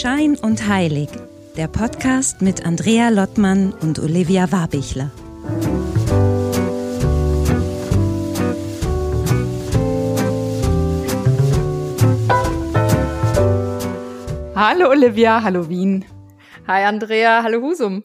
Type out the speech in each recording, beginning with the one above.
Schein und Heilig, der Podcast mit Andrea Lottmann und Olivia Warbichler. Hallo Olivia, hallo Wien. Hi Andrea, hallo Husum.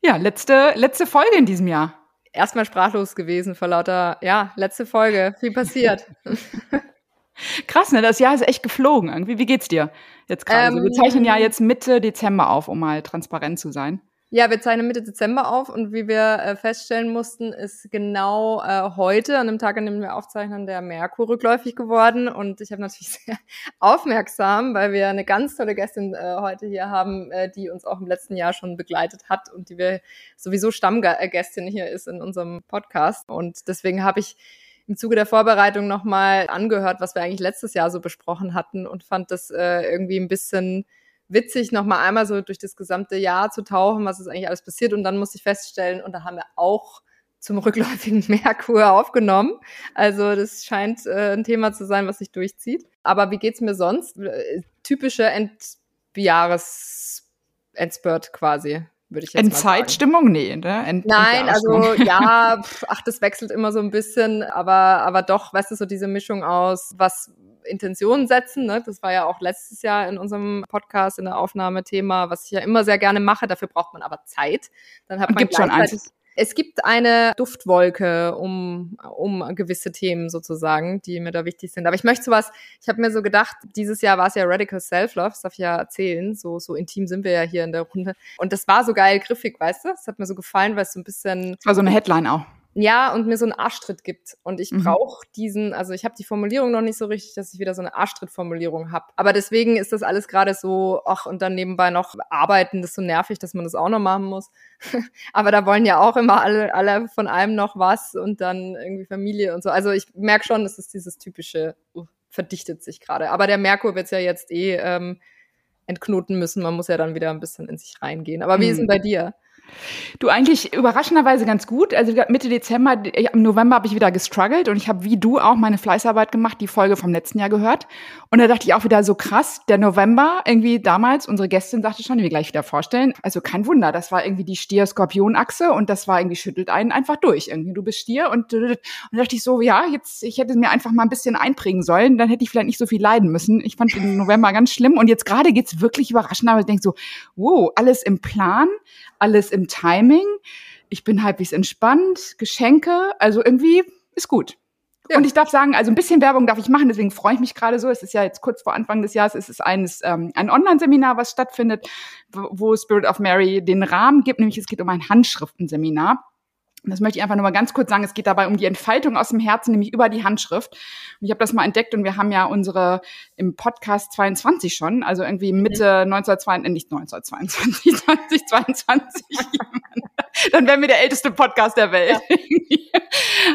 Ja, letzte, letzte Folge in diesem Jahr. Erstmal sprachlos gewesen vor lauter, ja, letzte Folge, viel passiert. Krass, ne? Das Jahr ist echt geflogen irgendwie. Wie geht's dir jetzt gerade? Ähm, wir zeichnen ja jetzt Mitte Dezember auf, um mal transparent zu sein. Ja, wir zeichnen Mitte Dezember auf und wie wir äh, feststellen mussten, ist genau äh, heute, an dem Tag, an dem wir aufzeichnen, der Merkur rückläufig geworden. Und ich habe natürlich sehr aufmerksam, weil wir eine ganz tolle Gästin äh, heute hier haben, äh, die uns auch im letzten Jahr schon begleitet hat und die wir sowieso Stammgästin hier ist in unserem Podcast. Und deswegen habe ich im Zuge der Vorbereitung nochmal angehört, was wir eigentlich letztes Jahr so besprochen hatten und fand das äh, irgendwie ein bisschen witzig, nochmal einmal so durch das gesamte Jahr zu tauchen, was ist eigentlich alles passiert. Und dann musste ich feststellen, und da haben wir auch zum rückläufigen Merkur aufgenommen. Also das scheint äh, ein Thema zu sein, was sich durchzieht. Aber wie geht's mir sonst? Äh, typische Endjahres Endspurt quasi würde ich jetzt Endzeitstimmung? Nee, ne? End Nein, also ja, pf, ach, das wechselt immer so ein bisschen, aber, aber doch, weißt du, so diese Mischung aus, was Intentionen setzen, ne? das war ja auch letztes Jahr in unserem Podcast in der Aufnahme Thema, was ich ja immer sehr gerne mache, dafür braucht man aber Zeit. Dann hat man Gibt schon eins es gibt eine Duftwolke um, um gewisse Themen sozusagen, die mir da wichtig sind. Aber ich möchte sowas, ich habe mir so gedacht, dieses Jahr war es ja Radical Self-Love, das darf ich ja erzählen, so, so intim sind wir ja hier in der Runde. Und das war so geil griffig, weißt du? Das hat mir so gefallen, weil es so ein bisschen... Das war so eine Headline auch ja, und mir so einen Arschtritt gibt. Und ich mhm. brauche diesen, also ich habe die Formulierung noch nicht so richtig, dass ich wieder so eine Arschtritt-Formulierung habe. Aber deswegen ist das alles gerade so, ach, und dann nebenbei noch arbeiten, das ist so nervig, dass man das auch noch machen muss. Aber da wollen ja auch immer alle, alle von einem noch was und dann irgendwie Familie und so. Also ich merke schon, es ist dieses typische, uh, verdichtet sich gerade. Aber der Merkur wird ja jetzt eh ähm, entknoten müssen. Man muss ja dann wieder ein bisschen in sich reingehen. Aber wie mhm. ist denn bei dir? Du eigentlich überraschenderweise ganz gut. Also Mitte Dezember, im November habe ich wieder gestruggelt und ich habe wie du auch meine Fleißarbeit gemacht, die Folge vom letzten Jahr gehört. Und da dachte ich auch wieder so krass, der November, irgendwie damals, unsere Gästin sagte schon, wir gleich wieder vorstellen. Also kein Wunder, das war irgendwie die Stier-Skorpion-Achse und das war irgendwie schüttelt einen einfach durch. Irgendwie du bist Stier und, und da dachte ich so, ja, jetzt, ich hätte mir einfach mal ein bisschen einprägen sollen, dann hätte ich vielleicht nicht so viel leiden müssen. Ich fand den November ganz schlimm und jetzt gerade geht's wirklich überraschend, aber ich denke so, wow, alles im Plan, alles im Timing. Ich bin halbwegs entspannt, Geschenke, also irgendwie ist gut. Ja. Und ich darf sagen, also ein bisschen Werbung darf ich machen, deswegen freue ich mich gerade so. Es ist ja jetzt kurz vor Anfang des Jahres, es ist eines, ähm, ein Online-Seminar, was stattfindet, wo Spirit of Mary den Rahmen gibt, nämlich es geht um ein Handschriftenseminar. Und das möchte ich einfach nur mal ganz kurz sagen. Es geht dabei um die Entfaltung aus dem Herzen, nämlich über die Handschrift. Und ich habe das mal entdeckt und wir haben ja unsere im Podcast 22 schon, also irgendwie Mitte 1922, äh, nicht 1922, 2022. Dann wären wir der älteste Podcast der Welt. Ja.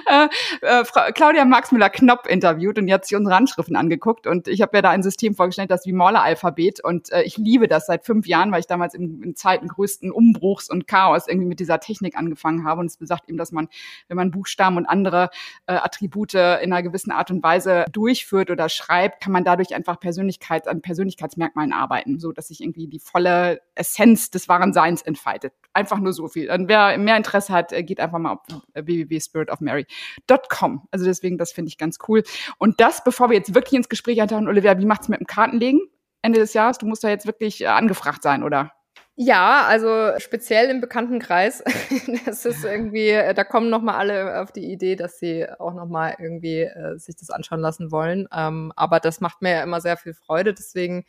äh, äh, Claudia Marxmüller-Knopp interviewt und die hat sich unsere Handschriften angeguckt und ich habe ja da ein System vorgestellt, das wie Morle-Alphabet und äh, ich liebe das seit fünf Jahren, weil ich damals in, in Zeiten größten Umbruchs und Chaos irgendwie mit dieser Technik angefangen habe und es besagt eben, dass man, wenn man Buchstaben und andere äh, Attribute in einer gewissen Art und Weise durchführt oder schreibt, kann man dadurch einfach Persönlichkeit an Persönlichkeitsmerkmalen arbeiten, so dass sich irgendwie die volle Essenz des wahren Seins entfaltet. Einfach nur so viel. Und wer mehr Interesse hat, äh, geht einfach mal auf äh, www.spiritofmary.com. Also deswegen, das finde ich ganz cool. Und das, bevor wir jetzt wirklich ins Gespräch eintauchen, Olivia, wie macht's mit dem Kartenlegen Ende des Jahres? Du musst da jetzt wirklich äh, angefragt sein, oder? Ja, also speziell im Bekanntenkreis. das ist irgendwie, da kommen noch mal alle auf die Idee, dass sie auch noch mal irgendwie äh, sich das anschauen lassen wollen. Ähm, aber das macht mir ja immer sehr viel Freude. Deswegen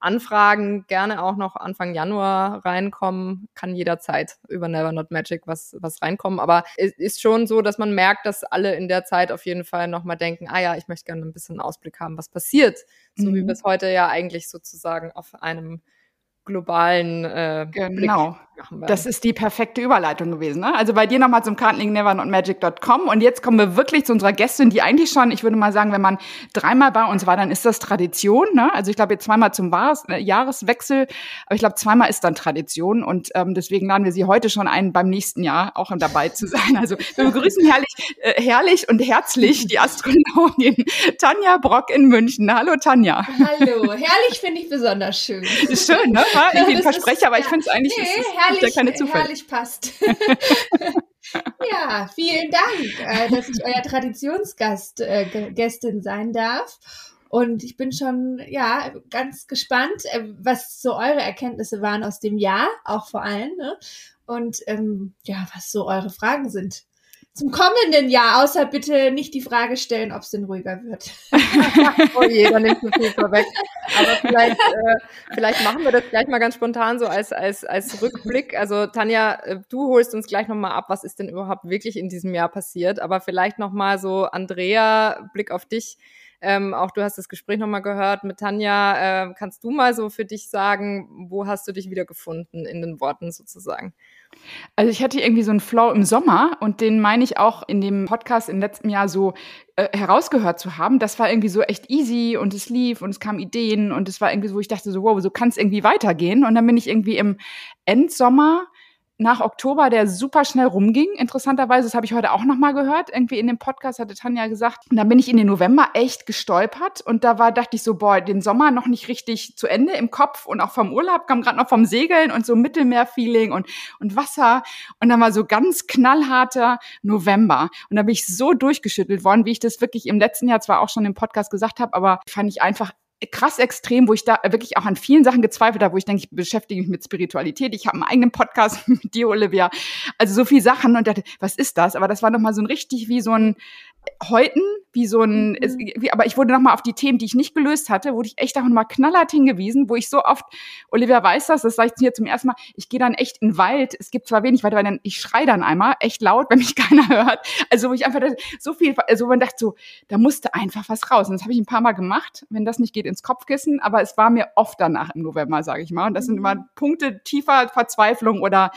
Anfragen gerne auch noch Anfang Januar reinkommen. Kann jederzeit über Never Not Magic was, was reinkommen. Aber es ist schon so, dass man merkt, dass alle in der Zeit auf jeden Fall nochmal denken, ah ja, ich möchte gerne ein bisschen Ausblick haben, was passiert. So mhm. wie wir es heute ja eigentlich sozusagen auf einem globalen äh, genau. Das ist die perfekte Überleitung gewesen. Ne? Also bei dir nochmal zum kartenlingneverndotmagic.com und jetzt kommen wir wirklich zu unserer Gästin, die eigentlich schon, ich würde mal sagen, wenn man dreimal bei uns war, dann ist das Tradition. Ne? Also ich glaube jetzt zweimal zum Wahres, äh, Jahreswechsel, aber ich glaube zweimal ist dann Tradition und ähm, deswegen laden wir sie heute schon ein, beim nächsten Jahr auch dabei zu sein. Also wir begrüßen herrlich, äh, herrlich und herzlich die Astrologin Tanja Brock in München. Hallo Tanja. Hallo, herrlich finde ich besonders schön. Ist schön, ne? War irgendwie ein Versprecher, ist, aber ich finde es eigentlich nee, ist, herrlich, ja keine Zufälle. herrlich passt. ja, vielen Dank, äh, dass ich euer Traditionsgast äh, Gästin sein darf. Und ich bin schon, ja, ganz gespannt, äh, was so eure Erkenntnisse waren aus dem Jahr, auch vor allem. Ne? Und ähm, ja, was so eure Fragen sind zum kommenden Jahr, außer bitte nicht die Frage stellen, ob es denn ruhiger wird. oh je, dann nimmst du viel vorweg. Aber vielleicht, äh, vielleicht machen wir das gleich mal ganz spontan so als, als, als Rückblick. Also Tanja, äh, du holst uns gleich nochmal ab, was ist denn überhaupt wirklich in diesem Jahr passiert. Aber vielleicht nochmal so, Andrea, Blick auf dich. Ähm, auch du hast das Gespräch nochmal gehört mit Tanja. Äh, kannst du mal so für dich sagen, wo hast du dich wiedergefunden in den Worten sozusagen? Also ich hatte irgendwie so einen Flow im Sommer und den meine ich auch in dem Podcast im letzten Jahr so äh, herausgehört zu haben. Das war irgendwie so echt easy und es lief und es kamen Ideen und es war irgendwie so, ich dachte so, wow, so kann es irgendwie weitergehen. Und dann bin ich irgendwie im Endsommer nach Oktober, der super schnell rumging. Interessanterweise, das habe ich heute auch noch mal gehört. Irgendwie in dem Podcast hatte Tanja gesagt. Und dann bin ich in den November echt gestolpert und da war dachte ich so, boah, den Sommer noch nicht richtig zu Ende im Kopf und auch vom Urlaub kam gerade noch vom Segeln und so Mittelmeerfeeling und und Wasser und dann war so ganz knallharter November und da bin ich so durchgeschüttelt worden, wie ich das wirklich im letzten Jahr zwar auch schon im Podcast gesagt habe, aber fand ich einfach krass extrem, wo ich da wirklich auch an vielen Sachen gezweifelt habe, wo ich denke, ich beschäftige mich mit Spiritualität. Ich habe einen eigenen Podcast mit dir, Olivia. Also so viel Sachen und dachte, was ist das? Aber das war nochmal so ein richtig wie so ein Häuten, wie so ein, mhm. es, wie, aber ich wurde nochmal auf die Themen, die ich nicht gelöst hatte, wurde ich echt auch nochmal knallhart hingewiesen, wo ich so oft, Olivia weiß das, das sage ich hier zum ersten Mal, ich gehe dann echt in den Wald, es gibt zwar wenig weiter, weil dann, ich schrei dann einmal, echt laut, wenn mich keiner hört, also wo ich einfach so viel, also man dachte so, da musste einfach was raus und das habe ich ein paar Mal gemacht, wenn das nicht geht, ins Kopfkissen, aber es war mir oft danach im November, sage ich mal und das sind immer mhm. Punkte tiefer Verzweiflung oder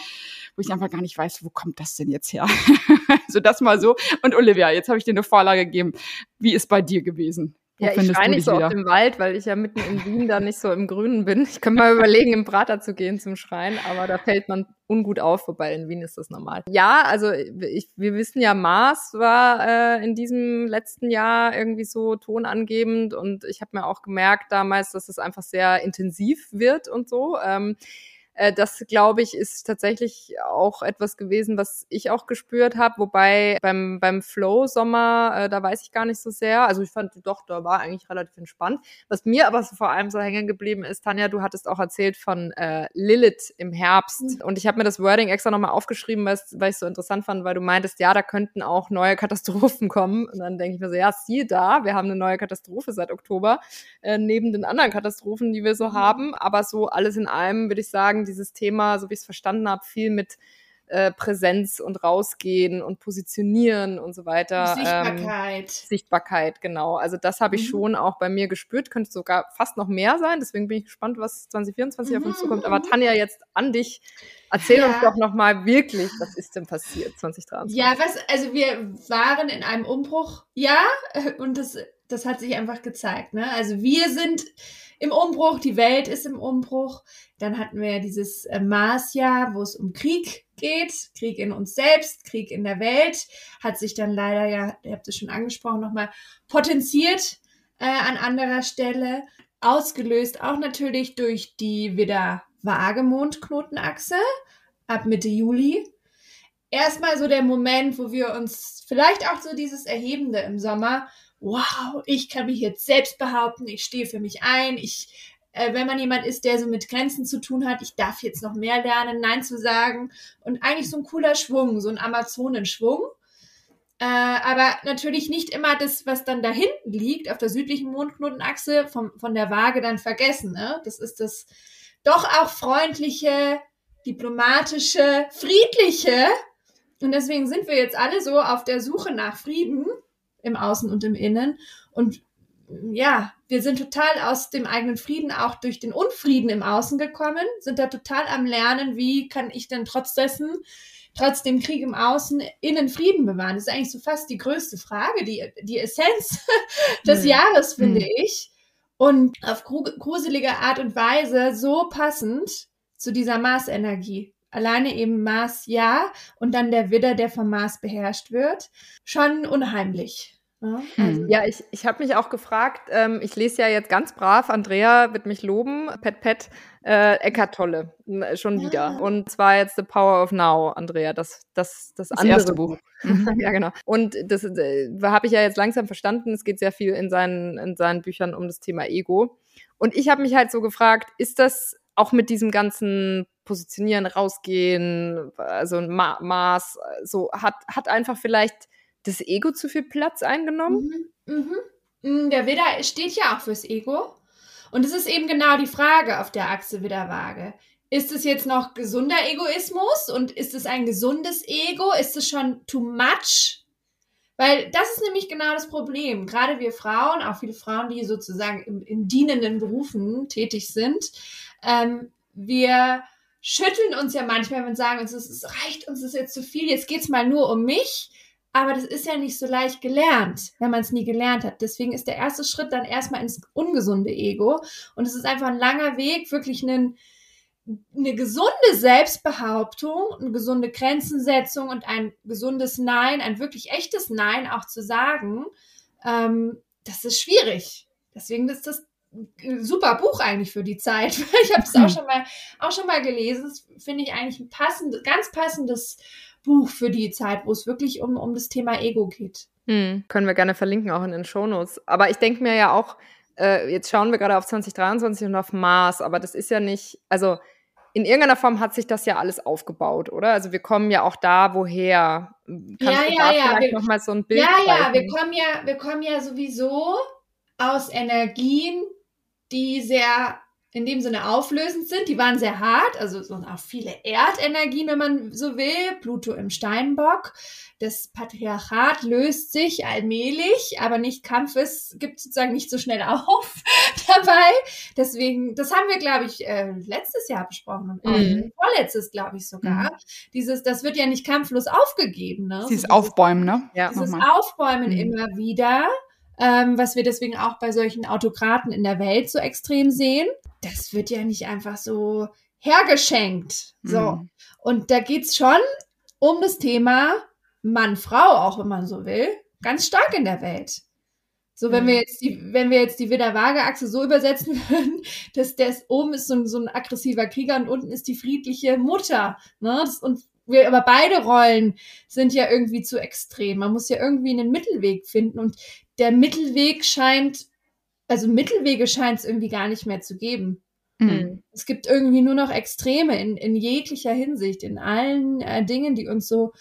wo ich einfach gar nicht weiß, wo kommt das denn jetzt her? also das mal so. Und Olivia, jetzt habe ich dir eine Vorlage gegeben. Wie ist bei dir gewesen? Wo ja, ich schreie nicht so wieder? auf dem Wald, weil ich ja mitten in Wien da nicht so im Grünen bin. Ich könnte mal überlegen, im Prater zu gehen zum Schreien, aber da fällt man ungut auf, wobei in Wien ist das normal. Ja, also ich, wir wissen ja, Mars war äh, in diesem letzten Jahr irgendwie so tonangebend und ich habe mir auch gemerkt damals, dass es einfach sehr intensiv wird und so. Ähm, äh, das, glaube ich, ist tatsächlich auch etwas gewesen, was ich auch gespürt habe. Wobei beim, beim Flow-Sommer, äh, da weiß ich gar nicht so sehr. Also ich fand doch, da war eigentlich relativ entspannt. Was mir aber so vor allem so hängen geblieben ist, Tanja, du hattest auch erzählt von äh, Lilith im Herbst. Mhm. Und ich habe mir das Wording extra nochmal aufgeschrieben, weil ich es so interessant fand, weil du meintest, ja, da könnten auch neue Katastrophen kommen. Und dann denke ich mir so, ja, siehe da, wir haben eine neue Katastrophe seit Oktober, äh, neben den anderen Katastrophen, die wir so mhm. haben. Aber so alles in allem würde ich sagen, dieses Thema, so wie ich es verstanden habe, viel mit äh, Präsenz und rausgehen und positionieren und so weiter. Sichtbarkeit. Ähm, Sichtbarkeit, genau. Also das habe ich mhm. schon auch bei mir gespürt, könnte sogar fast noch mehr sein. Deswegen bin ich gespannt, was 2024 mhm. auf uns zukommt. Aber Tanja, jetzt an dich. Erzähl ja. uns doch nochmal wirklich, was ist denn passiert 2023? Ja, was, also wir waren in einem Umbruch, ja, und das, das hat sich einfach gezeigt. Ne? Also wir sind im Umbruch, die Welt ist im Umbruch. Dann hatten wir ja dieses äh, Marsjahr, wo es um Krieg geht, Krieg in uns selbst, Krieg in der Welt, hat sich dann leider ja, ihr habt es schon angesprochen, nochmal potenziert äh, an anderer Stelle, ausgelöst auch natürlich durch die wieder vage Mondknotenachse ab Mitte Juli. Erstmal so der Moment, wo wir uns vielleicht auch so dieses Erhebende im Sommer wow, ich kann mich jetzt selbst behaupten, ich stehe für mich ein, ich, äh, wenn man jemand ist, der so mit Grenzen zu tun hat, ich darf jetzt noch mehr lernen, Nein zu sagen und eigentlich so ein cooler Schwung, so ein Amazonenschwung. Äh, aber natürlich nicht immer das, was dann da hinten liegt, auf der südlichen Mondknotenachse vom, von der Waage dann vergessen. Ne? Das ist das doch auch freundliche, diplomatische, friedliche. Und deswegen sind wir jetzt alle so auf der Suche nach Frieden im Außen und im Innen. Und ja, wir sind total aus dem eigenen Frieden auch durch den Unfrieden im Außen gekommen, sind da total am Lernen, wie kann ich denn trotz dessen, trotz dem Krieg im Außen, innen Frieden bewahren. Das ist eigentlich so fast die größte Frage, die, die Essenz des mhm. Jahres, finde mhm. ich. Und auf gruselige Art und Weise so passend zu dieser Marsenergie. Alleine eben Mars ja und dann der Widder, der vom Mars beherrscht wird. Schon unheimlich. Ja, also. ja ich, ich habe mich auch gefragt, ähm, ich lese ja jetzt ganz brav, Andrea wird mich loben, Pet Pet, äh, Eckart Tolle, schon wieder. Ja. Und zwar jetzt The Power of Now, Andrea, das, das, das, das andere Buch. Mhm. ja, genau. Und das äh, habe ich ja jetzt langsam verstanden, es geht sehr viel in seinen, in seinen Büchern um das Thema Ego. Und ich habe mich halt so gefragt, ist das auch mit diesem ganzen Positionieren, rausgehen, also ein Ma Maß, so hat, hat einfach vielleicht das Ego zu viel Platz eingenommen? Mhm. Mhm. Der Widder steht ja auch fürs Ego. Und es ist eben genau die Frage auf der Achse Widderwaage. Ist es jetzt noch gesunder Egoismus und ist es ein gesundes Ego? Ist es schon too much? Weil das ist nämlich genau das Problem. Gerade wir Frauen, auch viele Frauen, die sozusagen in, in dienenden Berufen tätig sind, ähm, wir schütteln uns ja manchmal und sagen uns, es reicht uns das jetzt zu viel, jetzt geht's mal nur um mich. Aber das ist ja nicht so leicht gelernt, wenn man es nie gelernt hat. Deswegen ist der erste Schritt dann erstmal ins ungesunde Ego. Und es ist einfach ein langer Weg, wirklich einen, eine gesunde Selbstbehauptung, eine gesunde Grenzensetzung und ein gesundes Nein, ein wirklich echtes Nein auch zu sagen. Ähm, das ist schwierig. Deswegen ist das ein super Buch eigentlich für die Zeit. Ich habe es auch schon mal auch schon mal gelesen. Das finde ich eigentlich ein passendes, ganz passendes Buch für die Zeit, wo es wirklich um, um das Thema Ego geht. Hm, können wir gerne verlinken, auch in den Shownotes. Aber ich denke mir ja auch, äh, jetzt schauen wir gerade auf 2023 und auf Mars, aber das ist ja nicht, also in irgendeiner Form hat sich das ja alles aufgebaut, oder? Also wir kommen ja auch da, woher. Kannst ja, du ja, ja. vielleicht nochmal so ein Bild Ja, zeigen? ja, wir kommen ja, wir kommen ja sowieso aus Energien, die sehr in dem Sinne auflösend sind. Die waren sehr hart, also so auch viele Erdenergien, wenn man so will. Pluto im Steinbock. Das Patriarchat löst sich allmählich, aber nicht Kampfes gibt sozusagen nicht so schnell auf dabei. Deswegen, das haben wir, glaube ich, äh, letztes Jahr besprochen und mhm. vorletztes, glaube ich, sogar. Mhm. Dieses, das wird ja nicht kampflos aufgegeben. Ne? Dieses so Aufbäumen, ne? Ja. Dieses Aufbäumen mhm. immer wieder ähm, was wir deswegen auch bei solchen Autokraten in der Welt so extrem sehen. Das wird ja nicht einfach so hergeschenkt. So. Mhm. Und da geht's schon um das Thema Mann-Frau, auch wenn man so will, ganz stark in der Welt. So, wenn mhm. wir jetzt die, wenn wir jetzt die Widder-Waage-Achse so übersetzen würden, dass das oben ist so ein, so ein aggressiver Krieger und unten ist die friedliche Mutter. Ne? Das, und wir, aber beide Rollen sind ja irgendwie zu extrem. Man muss ja irgendwie einen Mittelweg finden und der Mittelweg scheint, also Mittelwege scheint es irgendwie gar nicht mehr zu geben. Mhm. Es gibt irgendwie nur noch Extreme in, in jeglicher Hinsicht, in allen äh, Dingen, die uns so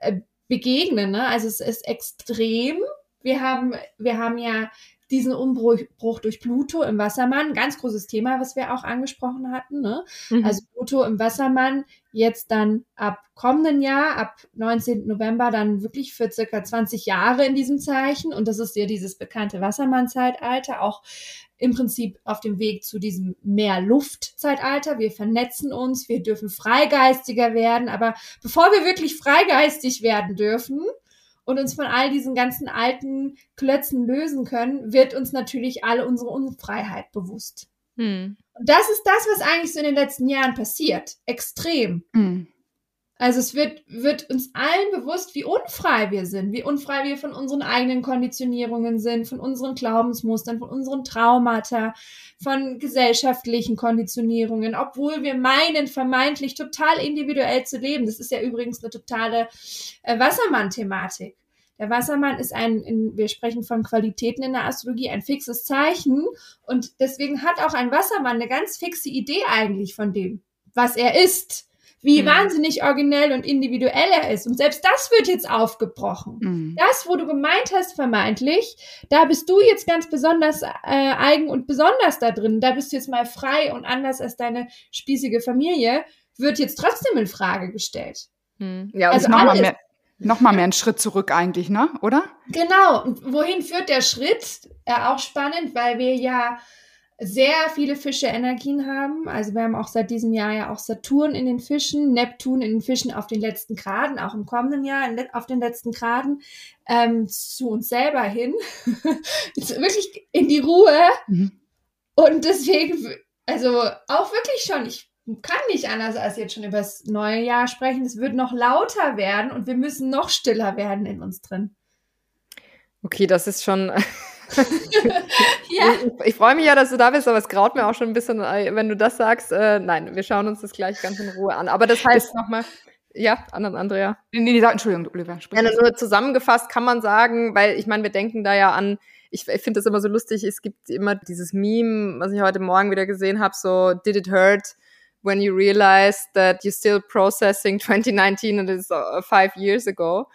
äh, begegnen. Ne? Also es ist extrem. Wir haben, wir haben ja diesen Umbruch durch Pluto im Wassermann, ganz großes Thema, was wir auch angesprochen hatten. Ne? Mhm. Also Pluto im Wassermann jetzt dann ab kommenden Jahr, ab 19. November, dann wirklich für circa 20 Jahre in diesem Zeichen. Und das ist ja dieses bekannte Wassermann-Zeitalter, auch im Prinzip auf dem Weg zu diesem Mehr-Luft-Zeitalter. Wir vernetzen uns, wir dürfen freigeistiger werden. Aber bevor wir wirklich freigeistig werden dürfen, und uns von all diesen ganzen alten Klötzen lösen können, wird uns natürlich alle unsere Unfreiheit bewusst. Hm. Und das ist das, was eigentlich so in den letzten Jahren passiert. Extrem. Hm. Also es wird, wird uns allen bewusst, wie unfrei wir sind, wie unfrei wir von unseren eigenen Konditionierungen sind, von unseren Glaubensmustern, von unseren Traumata, von gesellschaftlichen Konditionierungen, obwohl wir meinen, vermeintlich total individuell zu leben. Das ist ja übrigens eine totale äh, Wassermann-Thematik. Der Wassermann ist ein, in, wir sprechen von Qualitäten in der Astrologie, ein fixes Zeichen. Und deswegen hat auch ein Wassermann eine ganz fixe Idee eigentlich von dem, was er ist wie mhm. wahnsinnig originell und individuell er ist. Und selbst das wird jetzt aufgebrochen. Mhm. Das, wo du gemeint hast, vermeintlich, da bist du jetzt ganz besonders äh, eigen und besonders da drin. Da bist du jetzt mal frei und anders als deine spießige Familie, wird jetzt trotzdem in Frage gestellt. Mhm. Ja, und also alles, mehr, Noch mal mehr einen Schritt zurück eigentlich, ne? Oder? Genau. Und wohin führt der Schritt? Äh, auch spannend, weil wir ja sehr viele Fische Energien haben. Also wir haben auch seit diesem Jahr ja auch Saturn in den Fischen, Neptun in den Fischen auf den letzten Graden, auch im kommenden Jahr auf den letzten Graden ähm, zu uns selber hin. wirklich in die Ruhe. Mhm. Und deswegen, also auch wirklich schon, ich kann nicht anders als jetzt schon über das neue Jahr sprechen. Es wird noch lauter werden und wir müssen noch stiller werden in uns drin. Okay, das ist schon. ja. Ich, ich freue mich ja, dass du da bist, aber es graut mir auch schon ein bisschen, äh, wenn du das sagst. Äh, nein, wir schauen uns das gleich ganz in Ruhe an. Aber das heißt nochmal. Ja, Andrea. Nee, nee, Entschuldigung, Oliver. Ja, nur zusammengefasst kann man sagen, weil ich meine, wir denken da ja an, ich, ich finde das immer so lustig, es gibt immer dieses Meme, was ich heute Morgen wieder gesehen habe, so, did it hurt? When you realize that you're still processing 2019 and it's uh, five years ago.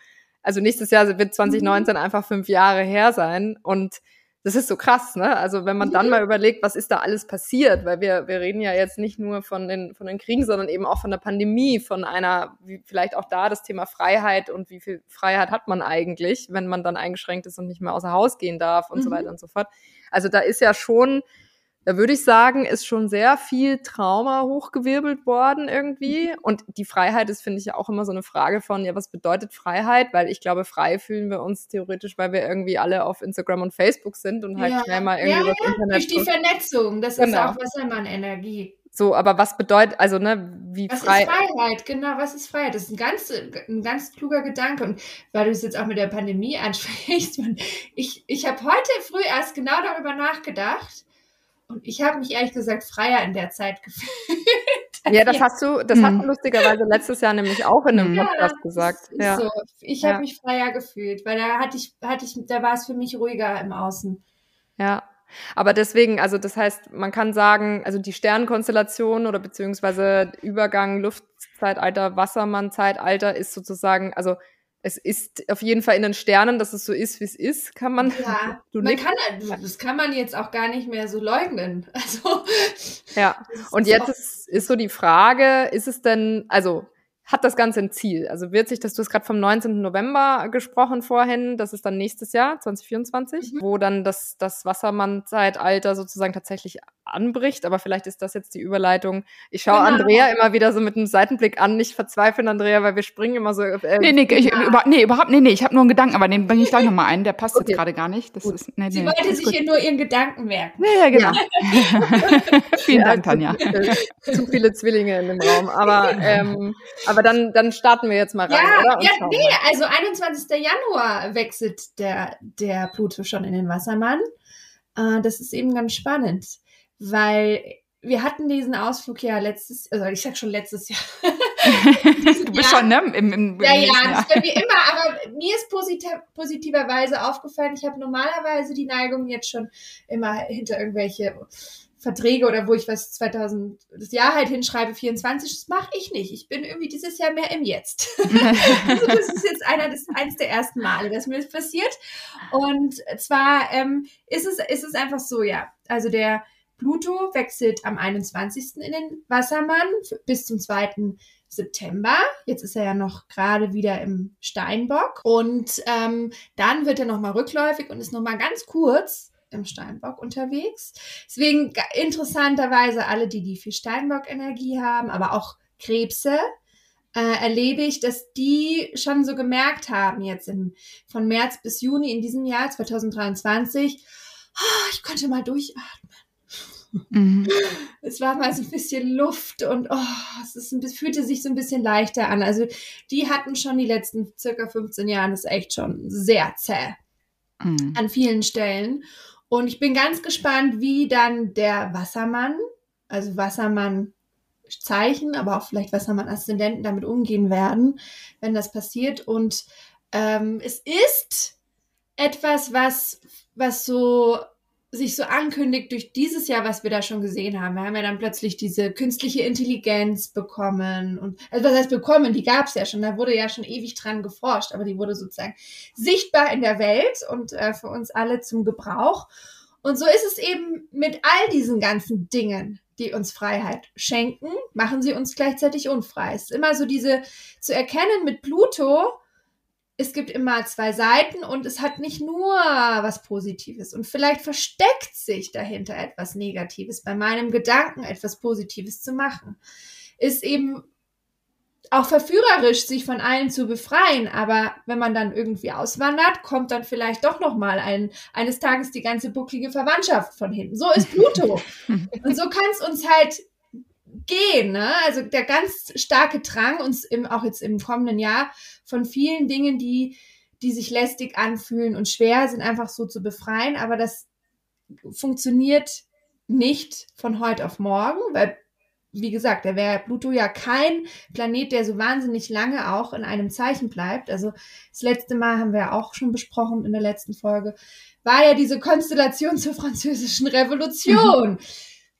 Also nächstes Jahr wird 2019 mhm. einfach fünf Jahre her sein und das ist so krass, ne? Also wenn man dann mal überlegt, was ist da alles passiert, weil wir, wir reden ja jetzt nicht nur von den, von den Kriegen, sondern eben auch von der Pandemie, von einer, wie vielleicht auch da das Thema Freiheit und wie viel Freiheit hat man eigentlich, wenn man dann eingeschränkt ist und nicht mehr außer Haus gehen darf und mhm. so weiter und so fort. Also da ist ja schon da würde ich sagen, ist schon sehr viel Trauma hochgewirbelt worden irgendwie. Mhm. Und die Freiheit ist, finde ich, ja auch immer so eine Frage von, ja, was bedeutet Freiheit? Weil ich glaube, frei fühlen wir uns theoretisch, weil wir irgendwie alle auf Instagram und Facebook sind und halt ja. schnell mal irgendwie ja, ja, Internet. Durch die Vernetzung, das genau. ist auch Wassermann-Energie. So, aber was bedeutet, also, ne, wie was frei. Was ist Freiheit? Genau, was ist Freiheit? Das ist ein ganz, ein ganz kluger Gedanke. Und weil du es jetzt auch mit der Pandemie ansprichst, ich, ich habe heute früh erst genau darüber nachgedacht und ich habe mich ehrlich gesagt freier in der Zeit gefühlt. Ja, das hast du, das hat mhm. lustigerweise letztes Jahr nämlich auch in einem ja, Podcast gesagt. Ja. So. Ich habe ja. mich freier gefühlt, weil da hatte ich, hatte ich, da war es für mich ruhiger im Außen. Ja. Aber deswegen, also das heißt, man kann sagen, also die Sternkonstellation oder beziehungsweise Übergang Luftzeitalter, Wassermann-Zeitalter ist sozusagen, also es ist auf jeden Fall in den Sternen, dass es so ist, wie es ist, kann man. Ja, man kann, das kann man jetzt auch gar nicht mehr so leugnen. Also. Ja, und jetzt ist, ist so die Frage, ist es denn, also hat das Ganze ein Ziel? Also wird sich das, du hast gerade vom 19. November gesprochen vorhin, das ist dann nächstes Jahr, 2024, mhm. wo dann das, das Wassermann-Zeitalter sozusagen tatsächlich anbricht. Aber vielleicht ist das jetzt die Überleitung. Ich schaue genau. Andrea immer wieder so mit einem Seitenblick an, nicht verzweifeln, Andrea, weil wir springen immer so. Äh, nee, nee, ich, über, nee, überhaupt, nee, nee, ich habe nur einen Gedanken, aber den bringe ich gleich nochmal ein. Der passt okay. jetzt gerade gar nicht. Das ist, nee, Sie nee, wollte sich gut. hier nur ihren Gedanken merken. Ja, ja genau. Ja. Vielen ja, Dank, Tanja. Zu viele, zu viele Zwillinge in dem Raum. Aber, ähm, aber dann, dann starten wir jetzt mal rein, ja, oder? Ja, nee, mal. also 21. Januar wechselt der, der Pluto schon in den Wassermann. Äh, das ist eben ganz spannend, weil wir hatten diesen Ausflug ja letztes, also ich sag schon letztes Jahr. du bist Jahr. schon, ne? Im, im, im ja, ja, das bei mir immer, aber mir ist positiv, positiverweise aufgefallen, ich habe normalerweise die Neigung jetzt schon immer hinter irgendwelche Verträge oder wo ich was 2000 das Jahr halt hinschreibe 24, das mache ich nicht. Ich bin irgendwie dieses Jahr mehr im Jetzt. das ist jetzt einer des eins der ersten Male, dass mir das passiert. Und zwar ähm, ist es ist es einfach so, ja. Also der Pluto wechselt am 21. in den Wassermann bis zum 2. September. Jetzt ist er ja noch gerade wieder im Steinbock. Und ähm, dann wird er nochmal rückläufig und ist nochmal ganz kurz im Steinbock unterwegs. Deswegen interessanterweise alle, die die viel Steinbock-Energie haben, aber auch Krebse, äh, erlebe ich, dass die schon so gemerkt haben, jetzt im, von März bis Juni in diesem Jahr 2023, oh, ich konnte mal durchatmen. Mhm. Es war mal so ein bisschen Luft und oh, es ist ein, fühlte sich so ein bisschen leichter an. Also die hatten schon die letzten circa 15 Jahre, das ist echt schon sehr zäh mhm. an vielen Stellen. Und ich bin ganz gespannt, wie dann der Wassermann, also Wassermann Zeichen, aber auch vielleicht Wassermann Aszendenten damit umgehen werden, wenn das passiert. Und ähm, es ist etwas, was, was so sich so ankündigt durch dieses Jahr, was wir da schon gesehen haben. Wir haben ja dann plötzlich diese künstliche Intelligenz bekommen und also was heißt bekommen, die gab es ja schon, da wurde ja schon ewig dran geforscht, aber die wurde sozusagen sichtbar in der Welt und äh, für uns alle zum Gebrauch. Und so ist es eben mit all diesen ganzen Dingen, die uns Freiheit schenken, machen sie uns gleichzeitig unfrei. Es ist immer so diese zu erkennen mit Pluto, es gibt immer zwei Seiten und es hat nicht nur was Positives und vielleicht versteckt sich dahinter etwas Negatives, bei meinem Gedanken etwas Positives zu machen. Ist eben auch verführerisch, sich von allen zu befreien, aber wenn man dann irgendwie auswandert, kommt dann vielleicht doch noch mal ein, eines Tages die ganze bucklige Verwandtschaft von hinten. So ist Pluto. und so kann es uns halt gehen. Ne? Also der ganz starke Drang, uns im, auch jetzt im kommenden Jahr von vielen Dingen, die, die sich lästig anfühlen und schwer sind, einfach so zu befreien. Aber das funktioniert nicht von heute auf morgen, weil wie gesagt, da wäre Pluto ja kein Planet, der so wahnsinnig lange auch in einem Zeichen bleibt. Also das letzte Mal haben wir ja auch schon besprochen in der letzten Folge, war ja diese Konstellation zur französischen Revolution.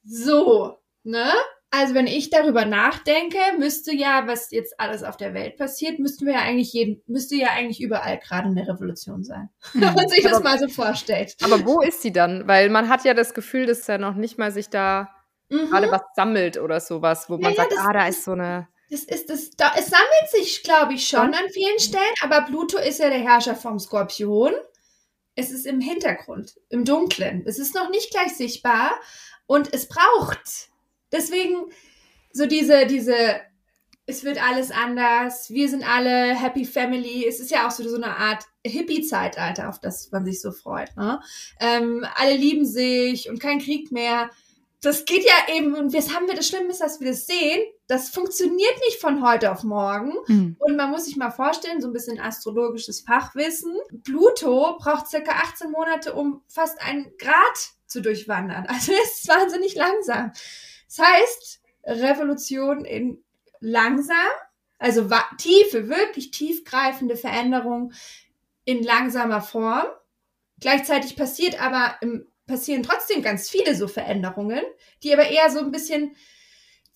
so, ne? Also wenn ich darüber nachdenke, müsste ja, was jetzt alles auf der Welt passiert, müssten wir ja eigentlich jeden, müsste ja eigentlich überall gerade eine Revolution sein. Hm. Wenn man sich das aber, mal so vorstellt. Aber wo ist sie dann? Weil man hat ja das Gefühl, dass ja noch nicht mal sich da mhm. gerade was sammelt oder sowas, wo ja, man ja, sagt, ah, da ist so eine. Das ist das, da, es sammelt sich, glaube ich, schon an vielen Stellen, aber Pluto ist ja der Herrscher vom Skorpion. Es ist im Hintergrund, im Dunklen. Es ist noch nicht gleich sichtbar und es braucht Deswegen so diese, diese, es wird alles anders, wir sind alle Happy Family. Es ist ja auch so, so eine Art Hippie-Zeitalter, auf das man sich so freut. Ne? Ähm, alle lieben sich und kein Krieg mehr. Das geht ja eben, und jetzt haben wir das Schlimme ist, dass wir das sehen, das funktioniert nicht von heute auf morgen. Mhm. Und man muss sich mal vorstellen, so ein bisschen astrologisches Fachwissen. Pluto braucht circa 18 Monate, um fast einen Grad zu durchwandern. Also es ist wahnsinnig langsam. Das heißt, Revolution in langsam, also tiefe, wirklich tiefgreifende Veränderung in langsamer Form. Gleichzeitig passiert aber im, passieren trotzdem ganz viele so Veränderungen, die aber eher so ein bisschen,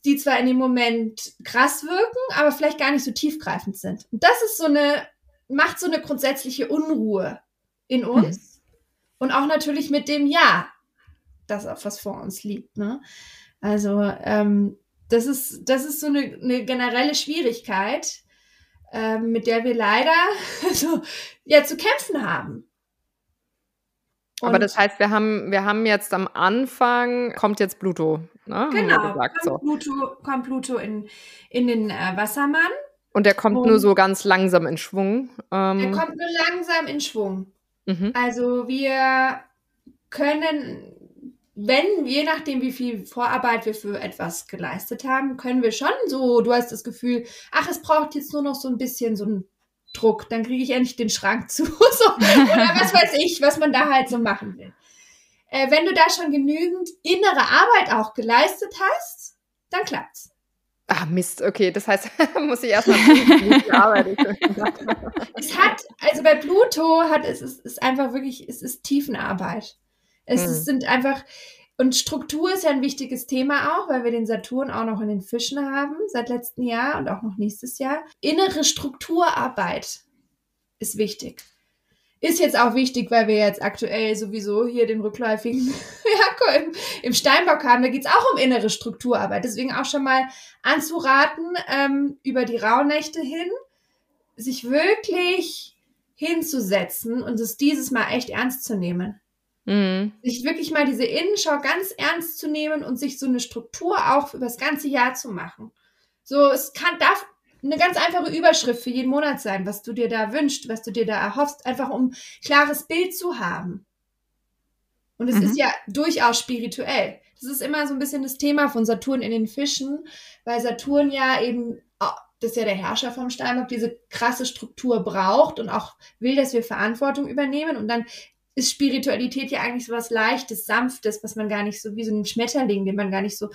die zwar in dem Moment krass wirken, aber vielleicht gar nicht so tiefgreifend sind. Und das ist so eine, macht so eine grundsätzliche Unruhe in uns. Mhm. Und auch natürlich mit dem Ja, das, was vor uns liegt. Ne? Also ähm, das ist, das ist so eine, eine generelle Schwierigkeit, ähm, mit der wir leider so, ja, zu kämpfen haben. Und Aber das heißt, wir haben, wir haben jetzt am Anfang, kommt jetzt Pluto, ne? Genau, gesagt, kommt, so. Pluto, kommt Pluto in, in den äh, Wassermann. Und der kommt und nur so ganz langsam in Schwung. Ähm. Der kommt nur langsam in Schwung. Mhm. Also wir können wenn, je nachdem, wie viel Vorarbeit wir für etwas geleistet haben, können wir schon so, du hast das Gefühl, ach, es braucht jetzt nur noch so ein bisschen so einen Druck, dann kriege ich endlich den Schrank zu. so, oder was weiß ich, was man da halt so machen will. Äh, wenn du da schon genügend innere Arbeit auch geleistet hast, dann klappt's. Ah, Mist, okay, das heißt, muss ich erstmal arbeiten. es hat, also bei Pluto hat es, es ist einfach wirklich, es ist Tiefenarbeit. Es hm. sind einfach, und Struktur ist ja ein wichtiges Thema auch, weil wir den Saturn auch noch in den Fischen haben seit letztem Jahr und auch noch nächstes Jahr. Innere Strukturarbeit ist wichtig. Ist jetzt auch wichtig, weil wir jetzt aktuell sowieso hier den rückläufigen ja, im, im Steinbock haben. Da geht's auch um innere Strukturarbeit. Deswegen auch schon mal anzuraten, ähm, über die Rauhnächte hin, sich wirklich hinzusetzen und es dieses Mal echt ernst zu nehmen. Mhm. Sich wirklich mal diese Innenschau ganz ernst zu nehmen und sich so eine Struktur auch über das ganze Jahr zu machen. So, es kann, darf eine ganz einfache Überschrift für jeden Monat sein, was du dir da wünschst, was du dir da erhoffst, einfach um klares Bild zu haben. Und es mhm. ist ja durchaus spirituell. Das ist immer so ein bisschen das Thema von Saturn in den Fischen, weil Saturn ja eben, das ist ja der Herrscher vom Steinbock, diese krasse Struktur braucht und auch will, dass wir Verantwortung übernehmen. Und dann ist Spiritualität ja eigentlich so was Leichtes, Sanftes, was man gar nicht so wie so ein Schmetterling, den man gar nicht so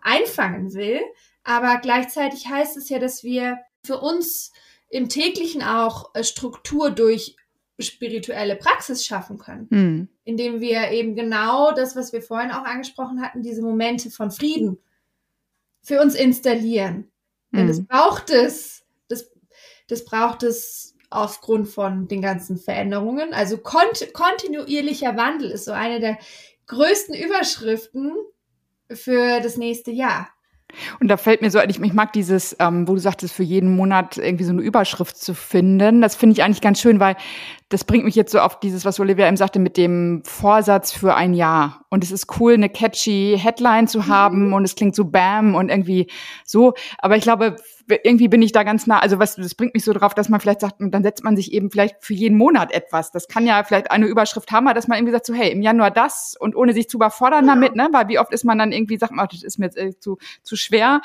einfangen will. Aber gleichzeitig heißt es ja, dass wir für uns im täglichen auch äh, Struktur durch spirituelle Praxis schaffen können, mhm. indem wir eben genau das, was wir vorhin auch angesprochen hatten, diese Momente von Frieden für uns installieren. Mhm. Denn das braucht es, das, das braucht es aufgrund von den ganzen Veränderungen. Also kont kontinuierlicher Wandel ist so eine der größten Überschriften für das nächste Jahr. Und da fällt mir so, ich, ich mag dieses, ähm, wo du sagtest, für jeden Monat irgendwie so eine Überschrift zu finden. Das finde ich eigentlich ganz schön, weil das bringt mich jetzt so auf dieses, was Olivia eben sagte, mit dem Vorsatz für ein Jahr. Und es ist cool, eine catchy Headline zu haben mhm. und es klingt so bam und irgendwie so. Aber ich glaube, irgendwie bin ich da ganz nah. Also was, das bringt mich so drauf, dass man vielleicht sagt, dann setzt man sich eben vielleicht für jeden Monat etwas. Das kann ja vielleicht eine Überschrift haben, dass man irgendwie sagt so, hey, im Januar das und ohne sich zu überfordern ja. damit, ne? Weil wie oft ist man dann irgendwie, sagt man, das ist mir jetzt äh, zu, zu schwer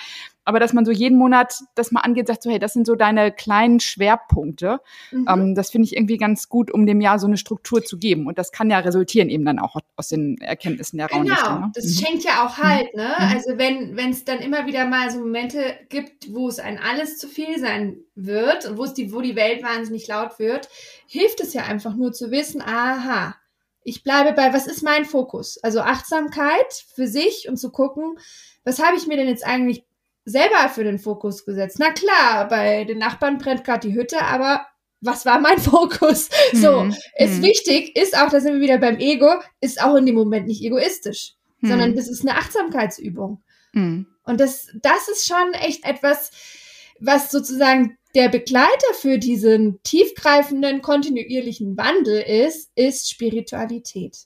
aber dass man so jeden Monat das mal angeht, sagt so, hey, das sind so deine kleinen Schwerpunkte. Mhm. Ähm, das finde ich irgendwie ganz gut, um dem Jahr so eine Struktur zu geben. Und das kann ja resultieren eben dann auch aus den Erkenntnissen der Genau, ne? das mhm. schenkt ja auch Halt, ne? Mhm. Also wenn wenn es dann immer wieder mal so Momente gibt, wo es ein alles zu viel sein wird und wo es die, wo die Welt wahnsinnig laut wird, hilft es ja einfach nur zu wissen, aha, ich bleibe bei, was ist mein Fokus? Also Achtsamkeit für sich und zu gucken, was habe ich mir denn jetzt eigentlich selber für den Fokus gesetzt. Na klar, bei den Nachbarn brennt gerade die Hütte, aber was war mein Fokus? So, mhm. ist mhm. wichtig, ist auch, da sind wir wieder beim Ego, ist auch in dem Moment nicht egoistisch, mhm. sondern das ist eine Achtsamkeitsübung. Mhm. Und das, das ist schon echt etwas, was sozusagen der Begleiter für diesen tiefgreifenden, kontinuierlichen Wandel ist, ist Spiritualität.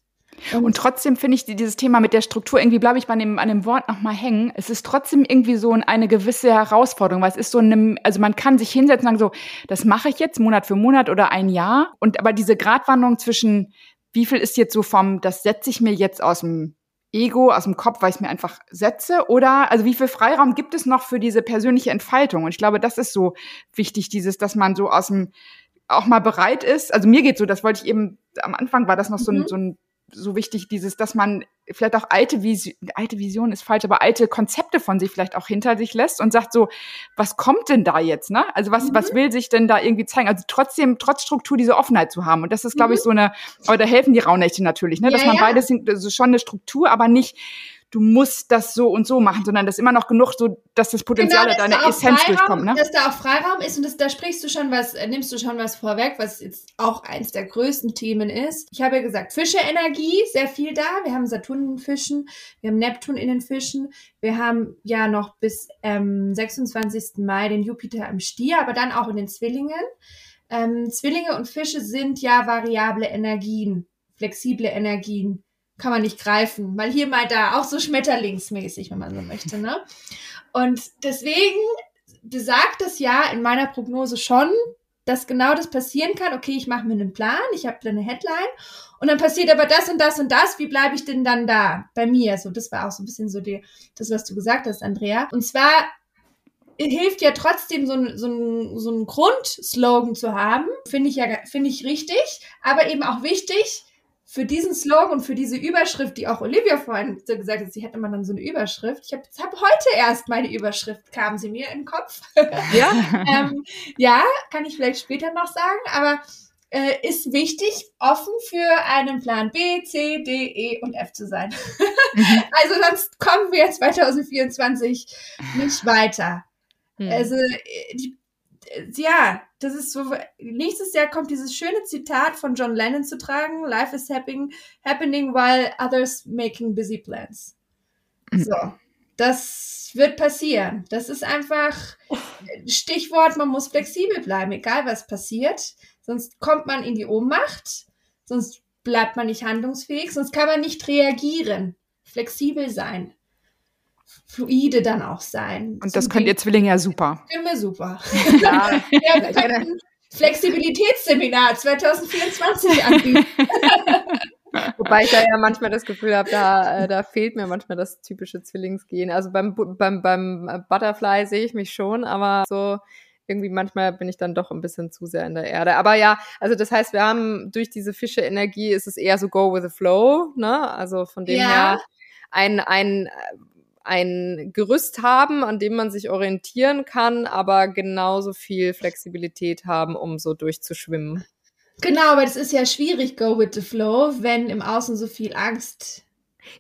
Und trotzdem finde ich dieses Thema mit der Struktur, irgendwie bleibe ich bei dem, an dem Wort nochmal hängen. Es ist trotzdem irgendwie so eine gewisse Herausforderung, weil es ist so eine, also man kann sich hinsetzen und sagen so, das mache ich jetzt Monat für Monat oder ein Jahr. Und aber diese Gratwanderung zwischen, wie viel ist jetzt so vom, das setze ich mir jetzt aus dem Ego, aus dem Kopf, weil ich es mir einfach setze? Oder, also wie viel Freiraum gibt es noch für diese persönliche Entfaltung? Und ich glaube, das ist so wichtig, dieses, dass man so aus dem, auch mal bereit ist. Also mir geht so, das wollte ich eben, am Anfang war das noch so ein, mhm. so ein so wichtig, dieses, dass man vielleicht auch alte Vision, alte Vision ist falsch, aber alte Konzepte von sich vielleicht auch hinter sich lässt und sagt so, was kommt denn da jetzt, ne? Also was, mhm. was will sich denn da irgendwie zeigen? Also trotzdem, trotz Struktur diese Offenheit zu haben. Und das ist, glaube ich, mhm. so eine, aber da helfen die Raunächte natürlich, ne? Dass ja, man ja. beides, das ist schon eine Struktur, aber nicht, du musst das so und so machen, sondern das ist immer noch genug, so dass das Potenzial genau, deiner Essenz Freiraum, durchkommt. Ne? Dass da auch Freiraum ist und das, da sprichst du schon was, nimmst du schon was vorweg, was jetzt auch eins der größten Themen ist. Ich habe ja gesagt, Fische-Energie, sehr viel da. Wir haben Saturn in den Fischen, wir haben Neptun in den Fischen, wir haben ja noch bis ähm, 26. Mai den Jupiter im Stier, aber dann auch in den Zwillingen. Ähm, Zwillinge und Fische sind ja variable Energien, flexible Energien kann man nicht greifen. Mal hier, mal da, auch so schmetterlingsmäßig, wenn man so möchte. Ne? Und deswegen besagt das ja in meiner Prognose schon, dass genau das passieren kann. Okay, ich mache mir einen Plan, ich habe eine Headline und dann passiert aber das und das und das. Wie bleibe ich denn dann da bei mir? So, das war auch so ein bisschen so die, das, was du gesagt hast, Andrea. Und zwar hilft ja trotzdem so ein, so so ein Grundslogan zu haben. Finde ich ja, finde ich richtig, aber eben auch wichtig, für diesen Slogan und für diese Überschrift, die auch Olivia vorhin so gesagt hat, sie hätte mal dann so eine Überschrift. Ich habe hab heute erst meine Überschrift, kam sie mir in den Kopf. Ja, ähm, ja kann ich vielleicht später noch sagen, aber äh, ist wichtig, offen für einen Plan B, C, D, E und F zu sein. Mhm. also sonst kommen wir 2024 nicht weiter. Mhm. Also äh, die ja, das ist so, nächstes Jahr kommt dieses schöne Zitat von John Lennon zu tragen, Life is happening, happening while others making busy plans. Mhm. So, das wird passieren. Das ist einfach Stichwort, man muss flexibel bleiben, egal was passiert. Sonst kommt man in die Ohnmacht, sonst bleibt man nicht handlungsfähig, sonst kann man nicht reagieren. Flexibel sein fluide dann auch sein. Und das könnt ihr Zwillinge ja super. Können wir super. Ja, ja Flexibilitätsseminar 2024 anbieten. Wobei ich da ja manchmal das Gefühl habe, da, äh, da fehlt mir manchmal das typische Zwillingsgehen. Also beim, beim, beim Butterfly sehe ich mich schon, aber so irgendwie manchmal bin ich dann doch ein bisschen zu sehr in der Erde. Aber ja, also das heißt, wir haben durch diese Fische-Energie ist es eher so go with the flow, ne? Also von dem ja. her ein, ein ein Gerüst haben, an dem man sich orientieren kann, aber genauso viel Flexibilität haben, um so durchzuschwimmen. Genau, aber das ist ja schwierig, go with the flow, wenn im Außen so viel Angst.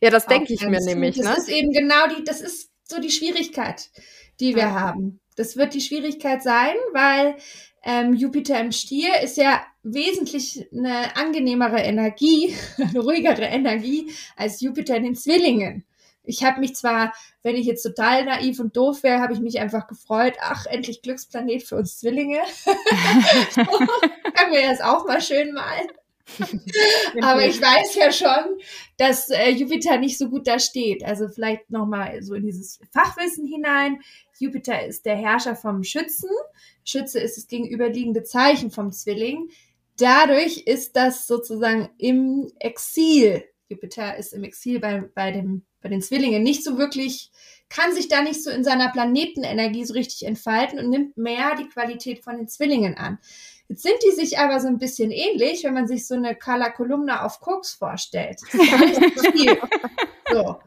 Ja, das denke ich mir nämlich. Das ne? ist eben genau die, das ist so die Schwierigkeit, die wir ja. haben. Das wird die Schwierigkeit sein, weil ähm, Jupiter im Stier ist ja wesentlich eine angenehmere Energie, eine ruhigere Energie als Jupiter in den Zwillingen. Ich habe mich zwar, wenn ich jetzt total naiv und doof wäre, habe ich mich einfach gefreut, ach, endlich Glücksplanet für uns Zwillinge. Können wir das auch mal schön malen. Aber ich weiß ja schon, dass äh, Jupiter nicht so gut da steht. Also vielleicht nochmal so in dieses Fachwissen hinein. Jupiter ist der Herrscher vom Schützen. Schütze ist das gegenüberliegende Zeichen vom Zwilling. Dadurch ist das sozusagen im Exil. Jupiter ist im Exil bei, bei, dem, bei den Zwillingen nicht so wirklich, kann sich da nicht so in seiner Planetenenergie so richtig entfalten und nimmt mehr die Qualität von den Zwillingen an. Jetzt sind die sich aber so ein bisschen ähnlich, wenn man sich so eine Kala Kolumna auf Koks vorstellt. so.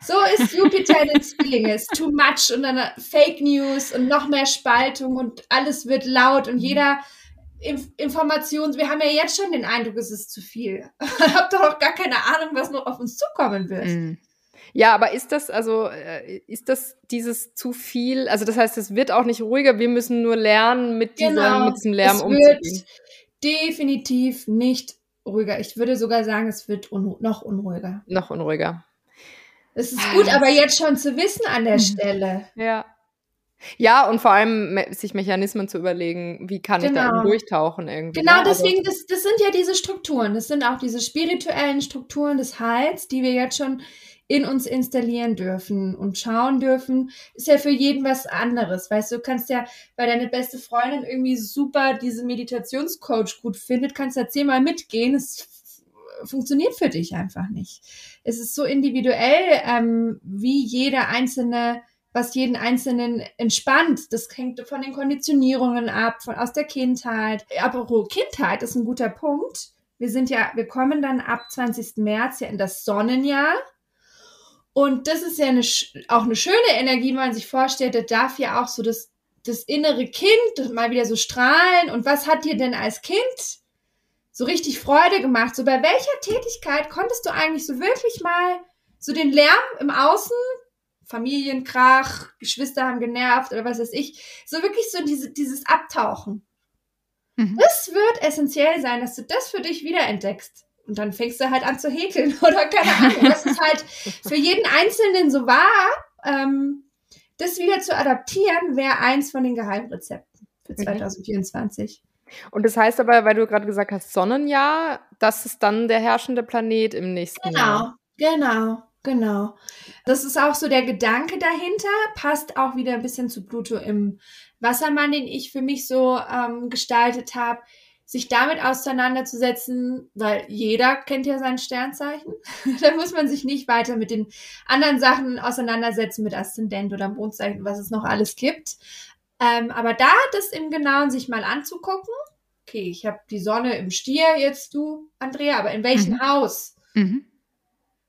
So ist Jupiter in den Zwillingen. Ist too much und dann Fake News und noch mehr Spaltung und alles wird laut und jeder Inf Information. Wir haben ja jetzt schon den Eindruck, es ist zu viel. Habt doch auch gar keine Ahnung, was noch auf uns zukommen wird. Mm. Ja, aber ist das also äh, ist das dieses zu viel? Also das heißt, es wird auch nicht ruhiger. Wir müssen nur lernen, mit, dieser, genau. mit diesem Lärm es umzugehen. Wird definitiv nicht ruhiger. Ich würde sogar sagen, es wird un noch unruhiger. Noch unruhiger. Es ist gut, aber jetzt schon zu wissen an der mhm. Stelle. Ja. Ja, und vor allem sich Mechanismen zu überlegen, wie kann genau. ich da genau. durchtauchen irgendwie. Genau, ne? also deswegen, das, das sind ja diese Strukturen. Das sind auch diese spirituellen Strukturen des Heils, die wir jetzt schon in uns installieren dürfen und schauen dürfen, ist ja für jeden was anderes. Weißt du, du kannst ja, weil deine beste Freundin irgendwie super diese Meditationscoach gut findet, kannst ja zehnmal mitgehen. Es funktioniert für dich einfach nicht. Es ist so individuell, ähm, wie jeder einzelne was jeden Einzelnen entspannt. Das hängt von den Konditionierungen ab, von aus der Kindheit. Aber Kindheit ist ein guter Punkt. Wir sind ja, wir kommen dann ab 20. März ja in das Sonnenjahr. Und das ist ja eine, auch eine schöne Energie, wenn man sich vorstellt, da darf ja auch so das, das innere Kind mal wieder so strahlen. Und was hat dir denn als Kind so richtig Freude gemacht? So bei welcher Tätigkeit konntest du eigentlich so wirklich mal so den Lärm im Außen, Familienkrach, Geschwister haben genervt oder was weiß ich, so wirklich so diese, dieses Abtauchen. Mhm. Das wird essentiell sein, dass du das für dich wiederentdeckst. Und dann fängst du halt an zu häkeln oder keine Ahnung. Das ist halt für jeden Einzelnen so wahr. Ähm, das wieder zu adaptieren, wäre eins von den Geheimrezepten für 2024. Und das heißt aber, weil du gerade gesagt hast, Sonnenjahr, das ist dann der herrschende Planet im nächsten genau, Jahr. Genau, genau. Genau. Das ist auch so der Gedanke dahinter, passt auch wieder ein bisschen zu Pluto im Wassermann, den ich für mich so ähm, gestaltet habe sich damit auseinanderzusetzen, weil jeder kennt ja sein Sternzeichen. da muss man sich nicht weiter mit den anderen Sachen auseinandersetzen, mit Aszendent oder Mondzeichen, was es noch alles gibt. Ähm, aber da das im Genauen sich mal anzugucken, okay, ich habe die Sonne im Stier, jetzt du, Andrea, aber in welchem mhm. Haus? Mhm.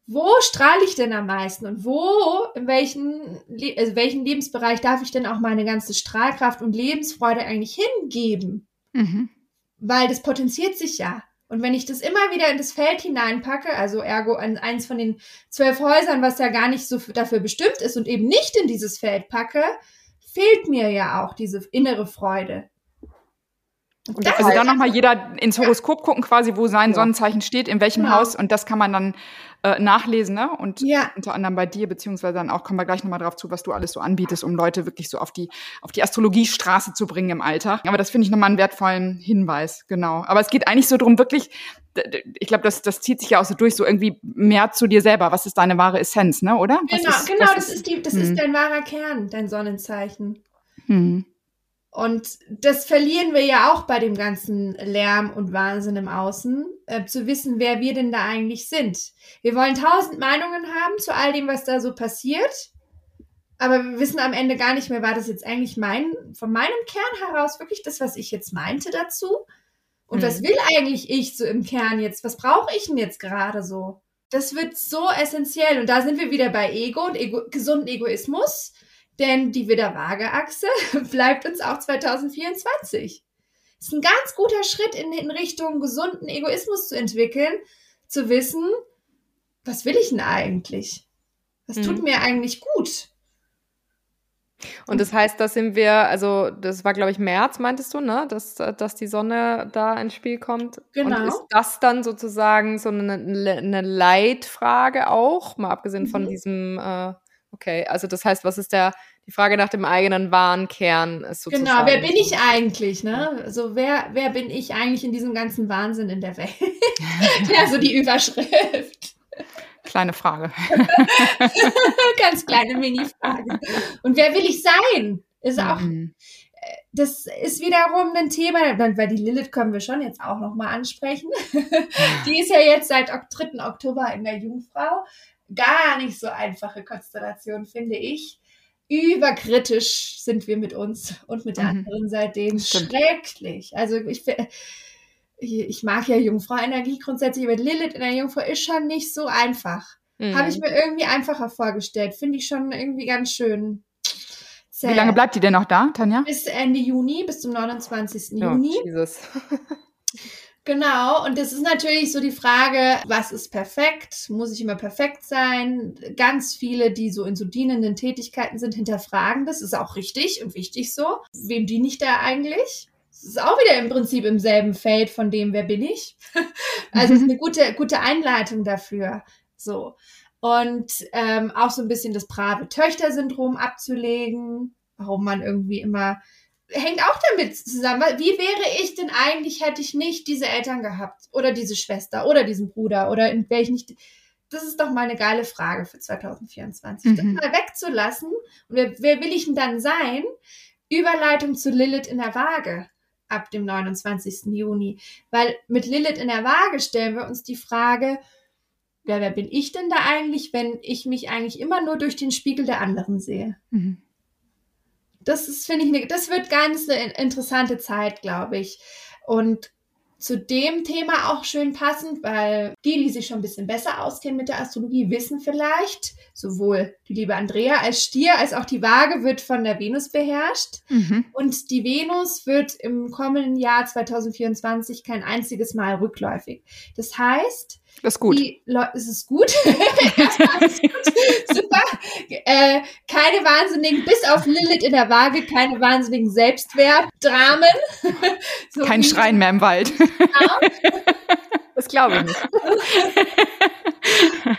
Wo strahle ich denn am meisten und wo, in welchen, also welchen Lebensbereich darf ich denn auch meine ganze Strahlkraft und Lebensfreude eigentlich hingeben? Mhm weil das potenziert sich ja. Und wenn ich das immer wieder in das Feld hineinpacke, also ergo an eins von den zwölf Häusern, was ja gar nicht so dafür bestimmt ist und eben nicht in dieses Feld packe, fehlt mir ja auch diese innere Freude. Und also da nochmal jeder ins Horoskop gucken, quasi, wo sein ja. Sonnenzeichen steht, in welchem genau. Haus. Und das kann man dann äh, nachlesen, ne? Und ja. unter anderem bei dir, beziehungsweise dann auch, kommen wir gleich nochmal drauf zu, was du alles so anbietest, um Leute wirklich so auf die, auf die Astrologiestraße zu bringen im Alltag. Aber das finde ich nochmal einen wertvollen Hinweis, genau. Aber es geht eigentlich so drum, wirklich, ich glaube, das, das zieht sich ja auch so durch, so irgendwie mehr zu dir selber. Was ist deine wahre Essenz, ne, oder? Genau, ist, genau, das ist, die, das hm. ist dein wahrer Kern, dein Sonnenzeichen. Hm. Und das verlieren wir ja auch bei dem ganzen Lärm und Wahnsinn im Außen, äh, zu wissen, wer wir denn da eigentlich sind. Wir wollen tausend Meinungen haben zu all dem, was da so passiert, aber wir wissen am Ende gar nicht mehr, war das jetzt eigentlich mein, von meinem Kern heraus wirklich das, was ich jetzt meinte dazu? Und mhm. was will eigentlich ich so im Kern jetzt? Was brauche ich denn jetzt gerade so? Das wird so essentiell. Und da sind wir wieder bei Ego und Ego, gesunden Egoismus denn die Widder-Waage-Achse bleibt uns auch 2024. Das ist ein ganz guter Schritt in, in Richtung gesunden Egoismus zu entwickeln, zu wissen, was will ich denn eigentlich? Was tut mhm. mir eigentlich gut? Und das heißt, da sind wir, also das war, glaube ich, März, meintest du, ne? Dass, dass die Sonne da ins Spiel kommt. Genau. Und ist das dann sozusagen so eine, eine Leitfrage auch, mal abgesehen von Mhm. diesem, äh, okay, also das heißt, was ist der, die Frage nach dem eigenen wahren Kern ist sozusagen. Genau, wer bin ich eigentlich, ne? Also wer, wer bin ich eigentlich in diesem ganzen Wahnsinn in der Welt? ja, so die Überschrift. Kleine Frage. Ganz kleine Mini-Frage. Und wer will ich sein? Ist auch, Mhm. das ist wiederum ein Thema, weil die Lilith können wir schon jetzt auch nochmal ansprechen. die ist ja jetzt seit Ok- 3. Oktober in der Jungfrau. Gar nicht so einfache Konstellation, finde ich. Überkritisch sind wir mit uns und mit der Mhm. anderen seitdem. Schrecklich. Also ich, ich, mag ja Jungfrau-Energie grundsätzlich, aber Lilith in der Jungfrau ist schon nicht so einfach. Mhm. Habe ich mir irgendwie einfacher vorgestellt. Finde ich schon irgendwie ganz schön. zäh. Wie lange bleibt die denn noch da, Tanja? Bis Ende Juni, bis zum 29. Ja, Juni. Jesus. Genau, und das ist natürlich so die Frage, was ist perfekt? Muss ich immer perfekt sein? Ganz viele, die so in so dienenden Tätigkeiten sind, hinterfragen das. Ist auch richtig und wichtig so. Wem diene ich da eigentlich? Das ist auch wieder im Prinzip im selben Feld von dem, wer bin ich? Also es ist eine gute, gute Einleitung dafür. So. Und ähm, auch so ein bisschen das brave Töchter-Syndrom abzulegen, warum man irgendwie immer hängt auch damit zusammen. weil Wie wäre ich denn eigentlich, hätte ich nicht diese Eltern gehabt oder diese Schwester oder diesen Bruder oder in wäre ich nicht. Das ist doch mal eine geile Frage für 2024. Das Mhm. mal wegzulassen. Und wer, wer will ich denn dann sein? Überleitung zu Lilith in der Waage ab dem 29. Juni. Weil mit Lilith in der Waage stellen wir uns die Frage, ja, wer bin ich denn da eigentlich, wenn ich mich eigentlich immer nur durch den Spiegel der anderen sehe? Mhm. Das ist, finde ich, ne, das wird ganz eine interessante Zeit, glaube ich. Und zu dem Thema auch schön passend, weil die, die sich schon ein bisschen besser auskennen mit der Astrologie, wissen vielleicht, sowohl die liebe Andrea als Stier als auch die Waage wird von der Venus beherrscht. Mhm. Und die Venus wird im kommenden Jahr 2024 kein einziges Mal rückläufig. Das heißt, Das ist gut. es ist gut. Ist gut. Super. Äh, keine wahnsinnigen, bis auf Lilith in der Waage, keine wahnsinnigen Selbstwertdramen. So Kein Schreien mehr im Wald. Das glaube ich nicht.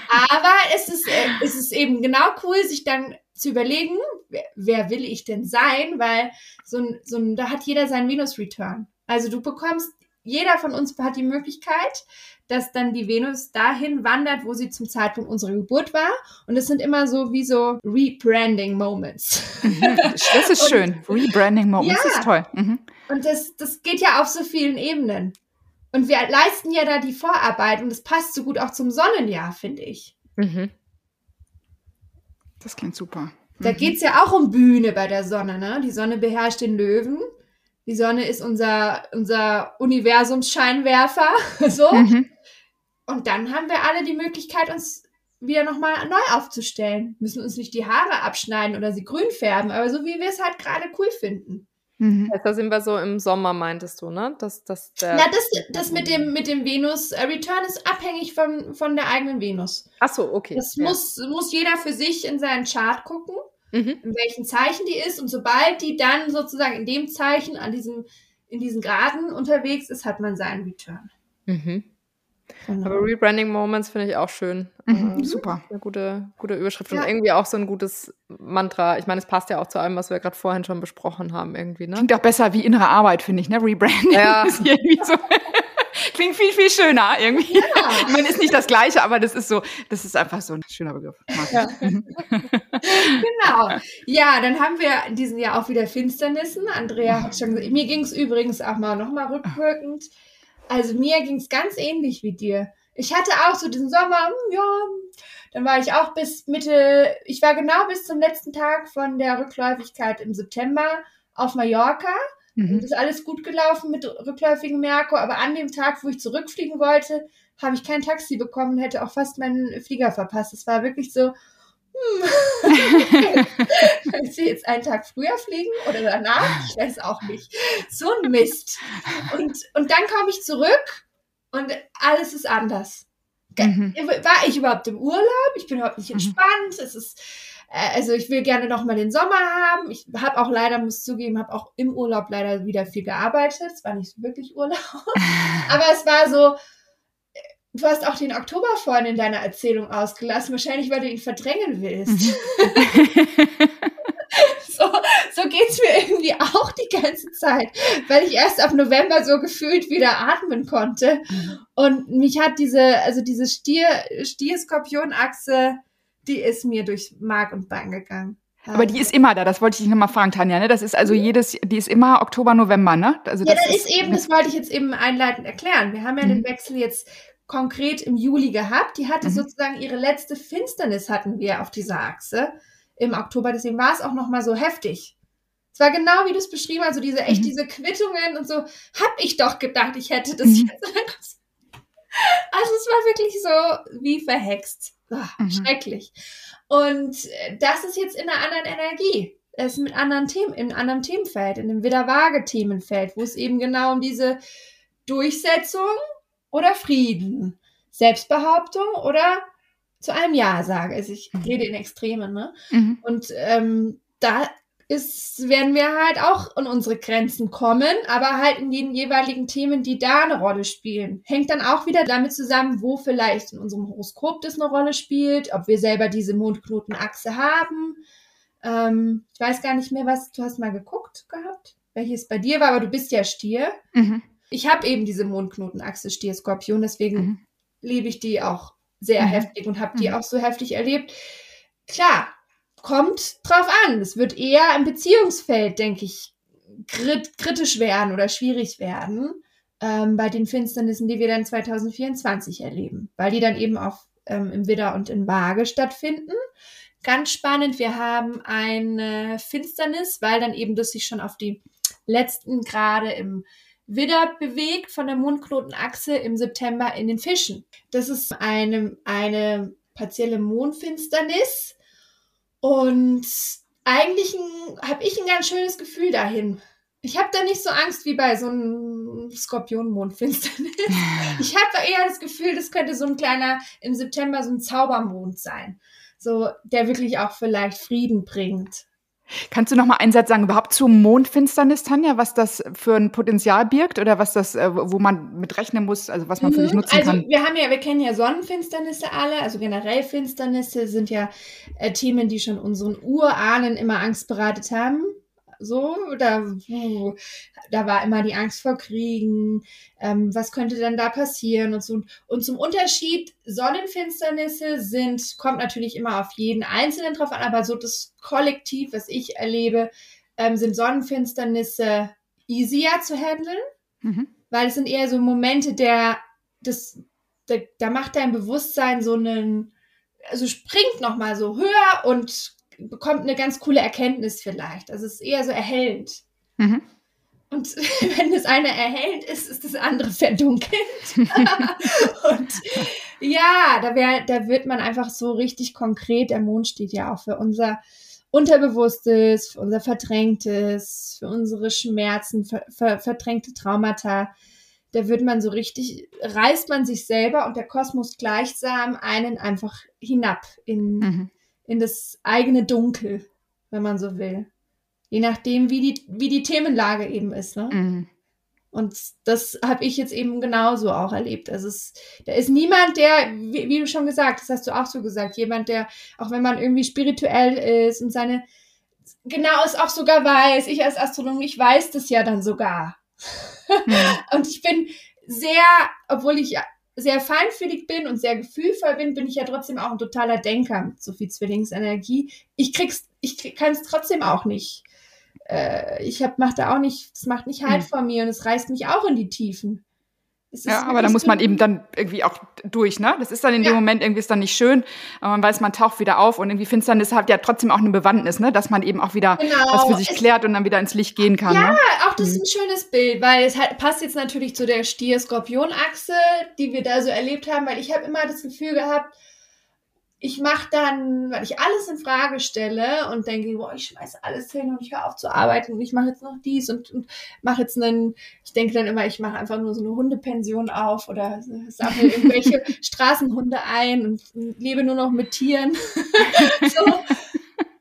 Aber es ist, äh, es ist eben genau cool, sich dann zu überlegen, wer, wer will ich denn sein? Weil so ein, so ein, da hat jeder seinen Venus-Return. Also du bekommst, jeder von uns hat die Möglichkeit, dass dann die Venus dahin wandert, wo sie zum Zeitpunkt unserer Geburt war. Und es sind immer so wie so Rebranding-Moments. Das ist schön. Rebranding Moments Ja. ist toll. Mhm. Und das, das geht ja auf so vielen Ebenen. Und wir leisten ja da die Vorarbeit und das passt so gut auch zum Sonnenjahr, finde ich. Mhm. Das klingt super. Da Mhm. geht's ja auch um Bühne bei der Sonne, ne? Die Sonne beherrscht den Löwen. Die Sonne ist unser, unser Universumsscheinwerfer. so. Mhm. Und dann haben wir alle die Möglichkeit, uns wieder nochmal neu aufzustellen. Müssen uns nicht die Haare abschneiden oder sie grün färben, aber so wie wir es halt gerade cool finden. Mhm. Also da sind wir so im Sommer, meintest du, ne? Das, das, der, Na, das, das mit dem, mit dem Venus-Return ist abhängig von, von der eigenen Venus. Ach so, okay. Das ja. muss, muss jeder für sich in seinen Chart gucken. Mhm. in welchem Zeichen die ist und sobald die dann sozusagen in dem Zeichen an diesem in diesen Graden unterwegs ist, hat man seinen Return. Mhm. Genau. Aber Rebranding Moments finde ich auch schön. Mhm. Äh, Super. Eine gute, gute Überschrift Ja. und irgendwie auch so ein gutes Mantra. Ich meine, es passt ja auch zu allem, was wir gerade vorhin schon besprochen haben, irgendwie, ne? Klingt auch besser wie innere Arbeit, finde ich, ne? Rebranding. Ja. Ist irgendwie so. Klingt viel, viel schöner irgendwie. Ja. Man ist nicht das Gleiche, aber das ist so, das ist einfach so ein schöner Begriff. Ich. Ja. Mhm. genau. Ja, dann haben wir in diesem Jahr auch wieder Finsternissen. Andrea hat schon gesagt, mir ging es übrigens auch mal nochmal rückwirkend. Also mir ging es ganz ähnlich wie dir. Ich hatte auch so diesen Sommer, hm, ja, dann war ich auch bis Mitte, ich war genau bis zum letzten Tag von der Rückläufigkeit im September auf Mallorca. Mhm. ist alles gut gelaufen mit rückläufigem Merkur, aber an dem Tag, wo ich zurückfliegen wollte, habe ich kein Taxi bekommen und hätte auch fast meinen Flieger verpasst. Es war wirklich so, hm, ich will jetzt einen Tag früher fliegen oder danach, ich weiß auch nicht. So ein Mist. Und, und dann komme ich zurück und alles ist anders. Mhm. War ich überhaupt im Urlaub? Ich bin überhaupt nicht entspannt. Es ist, äh, also ich will gerne noch mal den Sommer haben. Ich habe auch leider, muss zugeben, habe auch im Urlaub leider wieder viel gearbeitet. Es war nicht wirklich Urlaub, aber es war so, du hast auch den Oktober vorhin in deiner Erzählung ausgelassen, wahrscheinlich weil du ihn verdrängen willst. Mhm. so, so geht's mir irgendwie auch die ganze Zeit, weil ich erst ab November so gefühlt wieder atmen konnte. Mhm. Und mich hat diese, also diese Stier, Stier-Skorpion-Achse, die ist mir durch Mark und Bein gegangen. Aber die ist immer da, das wollte ich dich nochmal fragen, Tanja, ne? Das ist also jedes, die ist immer Oktober, November, ne? Also ja, das, das ist, ist eben, das wollte ich jetzt eben einleitend erklären. Wir haben ja mhm. den Wechsel jetzt konkret im Juli gehabt. Die hatte mhm. sozusagen ihre letzte Finsternis hatten wir auf dieser Achse im Oktober. Deswegen war es auch noch mal so heftig. Es war genau wie du es beschrieben hast, also diese echt mhm. diese Quittungen und so. Hab ich doch gedacht, ich hätte das mhm. jetzt. Also es war wirklich so wie verhext. Oh, mhm. Schrecklich. Und das ist jetzt in einer anderen Energie. Es ist mit anderen Themen, in einem anderen Themenfeld, in einem Widerwaage-Themenfeld, wo es eben genau um diese Durchsetzung oder Frieden, Selbstbehauptung oder zu einem Ja sage. Also ich mhm. rede in Extremen, ne? Mhm. Und ähm, da ist, werden wir halt auch in unsere Grenzen kommen, aber halt in den jeweiligen Themen, die da eine Rolle spielen. Hängt dann auch wieder damit zusammen, wo vielleicht in unserem Horoskop das eine Rolle spielt, ob wir selber diese Mondknotenachse haben. Ähm, ich weiß gar nicht mehr, was du hast mal geguckt gehabt, welches bei dir war, aber du bist ja Stier. Mhm ich habe eben diese Mondknotenachse Stier-Skorpion, deswegen mhm. lebe ich die auch sehr mhm. heftig und habe die mhm. auch so heftig erlebt. Klar, kommt drauf an. Es wird eher im Beziehungsfeld, denke ich, krit kritisch werden oder schwierig werden ähm, bei den Finsternissen, die wir dann 2024 erleben, weil die dann eben auch ähm, im Widder und in Waage stattfinden. Ganz spannend, wir haben eine Finsternis, weil dann eben das sich schon auf die letzten Grade im Widder bewegt von der Mondknotenachse im September in den Fischen. Das ist eine, eine partielle Mondfinsternis und eigentlich habe ich ein ganz schönes Gefühl dahin. Ich habe da nicht so Angst wie bei so einem Skorpion-Mondfinsternis. Ich habe eher das Gefühl, das könnte so ein kleiner im September so ein Zaubermond sein, so der wirklich auch vielleicht Frieden bringt. Kannst du noch mal einen Satz sagen, überhaupt zur Mondfinsternis, Tanja, was das für ein Potenzial birgt oder was das, äh, wo man mit rechnen muss, also was man für sich mhm. nutzen also, kann? Wir haben ja, wir kennen ja Sonnenfinsternisse alle, also generell Finsternisse sind ja äh, Themen, die schon unseren Urahnen immer Angst bereitet haben so, da, da war immer die Angst vor Kriegen, ähm, was könnte denn da passieren und so. Und zum Unterschied, Sonnenfinsternisse sind, kommt natürlich immer auf jeden Einzelnen drauf an, aber so das Kollektiv, was ich erlebe, ähm, sind Sonnenfinsternisse easier zu handeln, mhm. weil es sind eher so Momente der, das, da, da macht dein Bewusstsein so einen, also springt nochmal so höher und bekommt eine ganz coole Erkenntnis vielleicht. Also es ist eher so erhellend. Mhm. Und wenn das eine erhellend ist, ist das andere verdunkelt. und ja, da, wär, da wird man einfach so richtig konkret. Der Mond steht ja auch für unser Unterbewusstes, für unser Verdrängtes, für unsere Schmerzen, ver, ver, verdrängte Traumata. Da wird man so richtig, reißt man sich selber und der Kosmos gleichsam einen einfach hinab in, mhm in das eigene Dunkel, wenn man so will. Je nachdem, wie die, wie die Themenlage eben ist. Ne? Mhm. Und das habe ich jetzt eben genauso auch erlebt. Also es, da ist niemand, der, wie, wie, du schon gesagt, das hast du auch so gesagt, jemand, der, auch wenn man irgendwie spirituell ist und seine, genau es auch sogar weiß, ich als Astronom, ich weiß das ja dann sogar. Mhm. und ich bin sehr, obwohl ich sehr feinfühlig bin und sehr gefühlvoll bin, bin ich ja trotzdem auch ein totaler Denker mit so viel Zwillingsenergie. Ich krieg's, ich krieg, kann es trotzdem auch nicht. Äh, ich hab, mach da auch nicht, es macht nicht halt hm. vor mir und es reißt mich auch in die Tiefen. Ja, aber da muss man eben dann irgendwie auch durch, ne? Das ist dann in ja. dem Moment irgendwie ist dann nicht schön, aber man weiß, man taucht wieder auf und irgendwie Finsternis hat ja trotzdem auch eine Bewandtnis, ne? Dass man eben auch wieder genau. was für sich es klärt und dann wieder ins Licht gehen kann. Ja, ne? auch das ist mhm. ein schönes Bild, weil es halt passt jetzt natürlich zu der Stier-Skorpion-Achse, die wir da so erlebt haben, weil ich habe immer das Gefühl gehabt, ich mache dann, weil ich alles in Frage stelle und denke, boah, ich schmeiße alles hin und ich höre auf zu arbeiten und ich mache jetzt noch dies und, und mache jetzt einen, ich denke dann immer, ich mache einfach nur so eine Hundepension auf oder sammle irgendwelche Straßenhunde ein und lebe nur noch mit Tieren. so.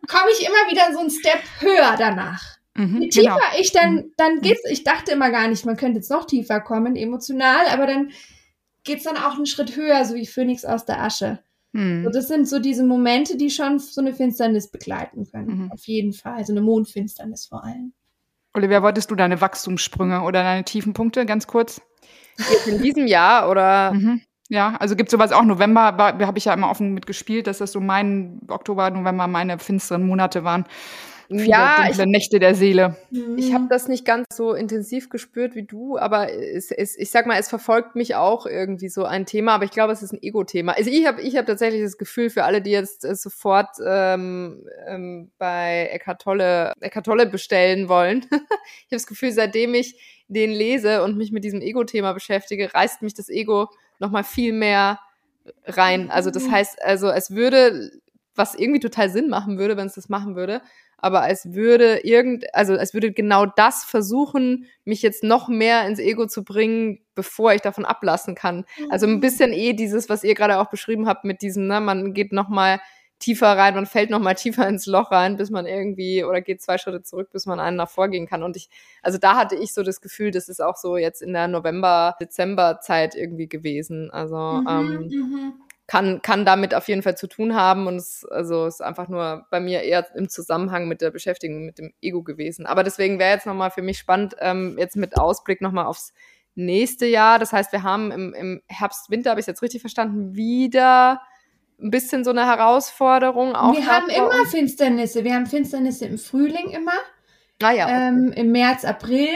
komme ich immer wieder so einen Step höher danach. Mhm, Je tiefer genau. ich dann, dann geht's, ich dachte immer gar nicht, man könnte jetzt noch tiefer kommen, emotional, aber dann geht's dann auch einen Schritt höher, so wie Phönix aus der Asche. Mhm. So, das sind so diese Momente, die schon so eine Finsternis begleiten können. Mhm. Auf jeden Fall. So eine Mondfinsternis vor allem. Olivia, wolltest du deine Wachstumssprünge oder deine tiefen Punkte ganz kurz? Jetzt in diesem Jahr oder Mhm. Ja, also gibt sowas auch. November habe ich ja immer offen mitgespielt, dass das so mein Oktober, November meine finsteren Monate waren. Viele ja, ich, dunkle Nächte der Seele. ich habe das nicht ganz so intensiv gespürt wie du, aber es, es, ich sag mal, es verfolgt mich auch irgendwie so ein Thema, aber ich glaube, es ist ein Ego-Thema. Also ich habe ich hab tatsächlich das Gefühl, für alle, die jetzt äh, sofort ähm, ähm, bei Eckhart Tolle, Eckhart Tolle bestellen wollen, ich habe das Gefühl, seitdem ich den lese und mich mit diesem Ego-Thema beschäftige, reißt mich das Ego noch mal viel mehr rein. Also das heißt, also es würde, was irgendwie total Sinn machen würde, wenn es das machen würde, aber es würde irgend, also es würde genau das versuchen, mich jetzt noch mehr ins Ego zu bringen, bevor ich davon ablassen kann. Also ein bisschen eh dieses, was ihr gerade auch beschrieben habt mit diesem, ne, man geht noch mal tiefer rein, man fällt noch mal tiefer ins Loch rein, bis man irgendwie oder geht zwei Schritte zurück, bis man einen nach vorgehen kann. Und ich, also da hatte ich so das Gefühl, das ist auch so jetzt in der November, Dezember Zeit irgendwie gewesen. Also Mhm, ähm, mhm. Kann, kann damit auf jeden Fall zu tun haben und es also ist einfach nur bei mir eher im Zusammenhang mit der Beschäftigung mit dem Ego gewesen. Aber deswegen wäre jetzt nochmal für mich spannend, ähm, jetzt mit Ausblick nochmal aufs nächste Jahr. Das heißt, wir haben im, im Herbst, Winter, habe ich jetzt richtig verstanden, wieder ein bisschen so eine Herausforderung. Auch Wir haben immer uns. Finsternisse. Wir haben Finsternisse im Frühling immer, Naja, ähm, im März, April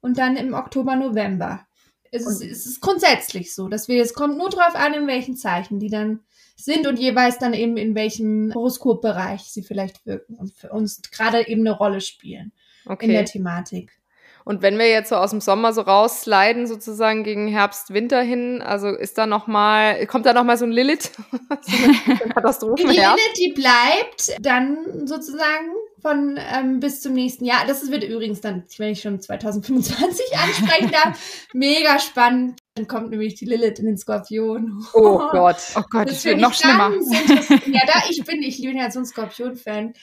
und dann im Oktober, November. Es ist, es ist grundsätzlich so, dass wir, es kommt nur drauf an, in welchen Zeichen die dann sind und jeweils dann eben in welchem Horoskopbereich sie vielleicht wirken und für uns gerade eben eine Rolle spielen in der okay. Thematik. Und wenn wir jetzt so aus dem Sommer so raussliden, sozusagen gegen Herbst, Winter hin, also ist da noch mal, kommt da noch mal so ein Lilith? so eine Die? Lilith, die bleibt dann sozusagen von ähm, bis zum nächsten Jahr. Das wird übrigens dann, wenn ich schon 2025 ansprechen darf, mega spannend. Dann kommt nämlich die Lilith in den Skorpion. Oh Gott. Oh Gott, Das das wird finde noch schlimmer. Ja, da ich bin, ich bin ja so ein Skorpion-Fan.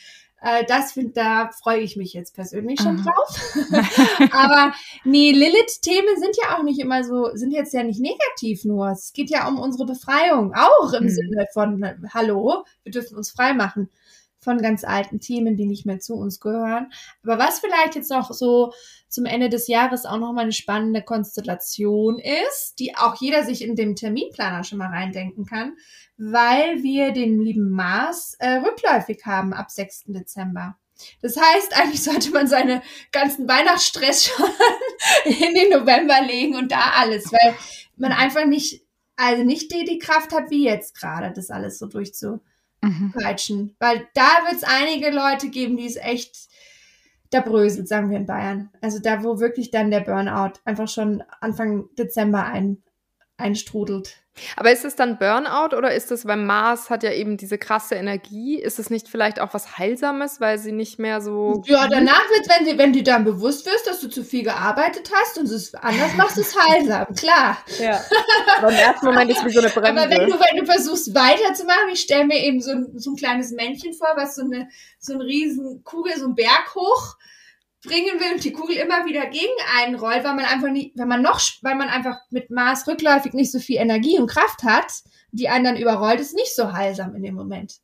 Äh, das find, da freue ich mich jetzt persönlich schon drauf. Aber nee, Lilith-Themen sind ja auch nicht immer so, sind jetzt ja nicht negativ nur. Es geht ja um unsere Befreiung, auch im Mhm. Sinne von, hallo, wir dürfen uns frei machen von ganz alten Themen, die nicht mehr zu uns gehören. Aber was vielleicht jetzt noch so zum Ende des Jahres auch noch mal eine spannende Konstellation ist, die auch jeder sich in dem Terminplaner schon mal reindenken kann, weil wir den lieben Mars äh, rückläufig haben ab 6. Dezember. Das heißt, eigentlich sollte man seine ganzen Weihnachtsstress schon in den November legen und da alles, weil man einfach nicht, also nicht die, die Kraft hat wie jetzt gerade, das alles so durchzu, Mhm. peitschen. Weil da wird es einige Leute geben, die es echt, da bröselt, sagen wir in Bayern. Also da, wo wirklich dann der Burnout einfach schon Anfang Dezember ein, einstrudelt. Aber ist es dann Burnout oder ist es, weil Mars hat ja eben diese krasse Energie, ist es nicht vielleicht auch was Heilsames, weil sie nicht mehr so. Ja, danach wird, wenn, du- wenn du dann bewusst wirst, dass du zu viel gearbeitet hast und es anders machst, ist heilsam, klar. Ja. Aber im ersten Moment ist es wie so eine Bremse. Aber wenn du, wenn du versuchst weiterzumachen, ich stelle mir eben so ein, so ein kleines Männchen vor, was so eine, so eine riesen Kugel, so einen Berg hoch bringen will und die Kugel immer wieder gegen einen rollt, weil man einfach nicht, wenn man noch, weil man einfach mit Maß rückläufig nicht so viel Energie und Kraft hat, die einen dann überrollt, ist nicht so heilsam in dem Moment.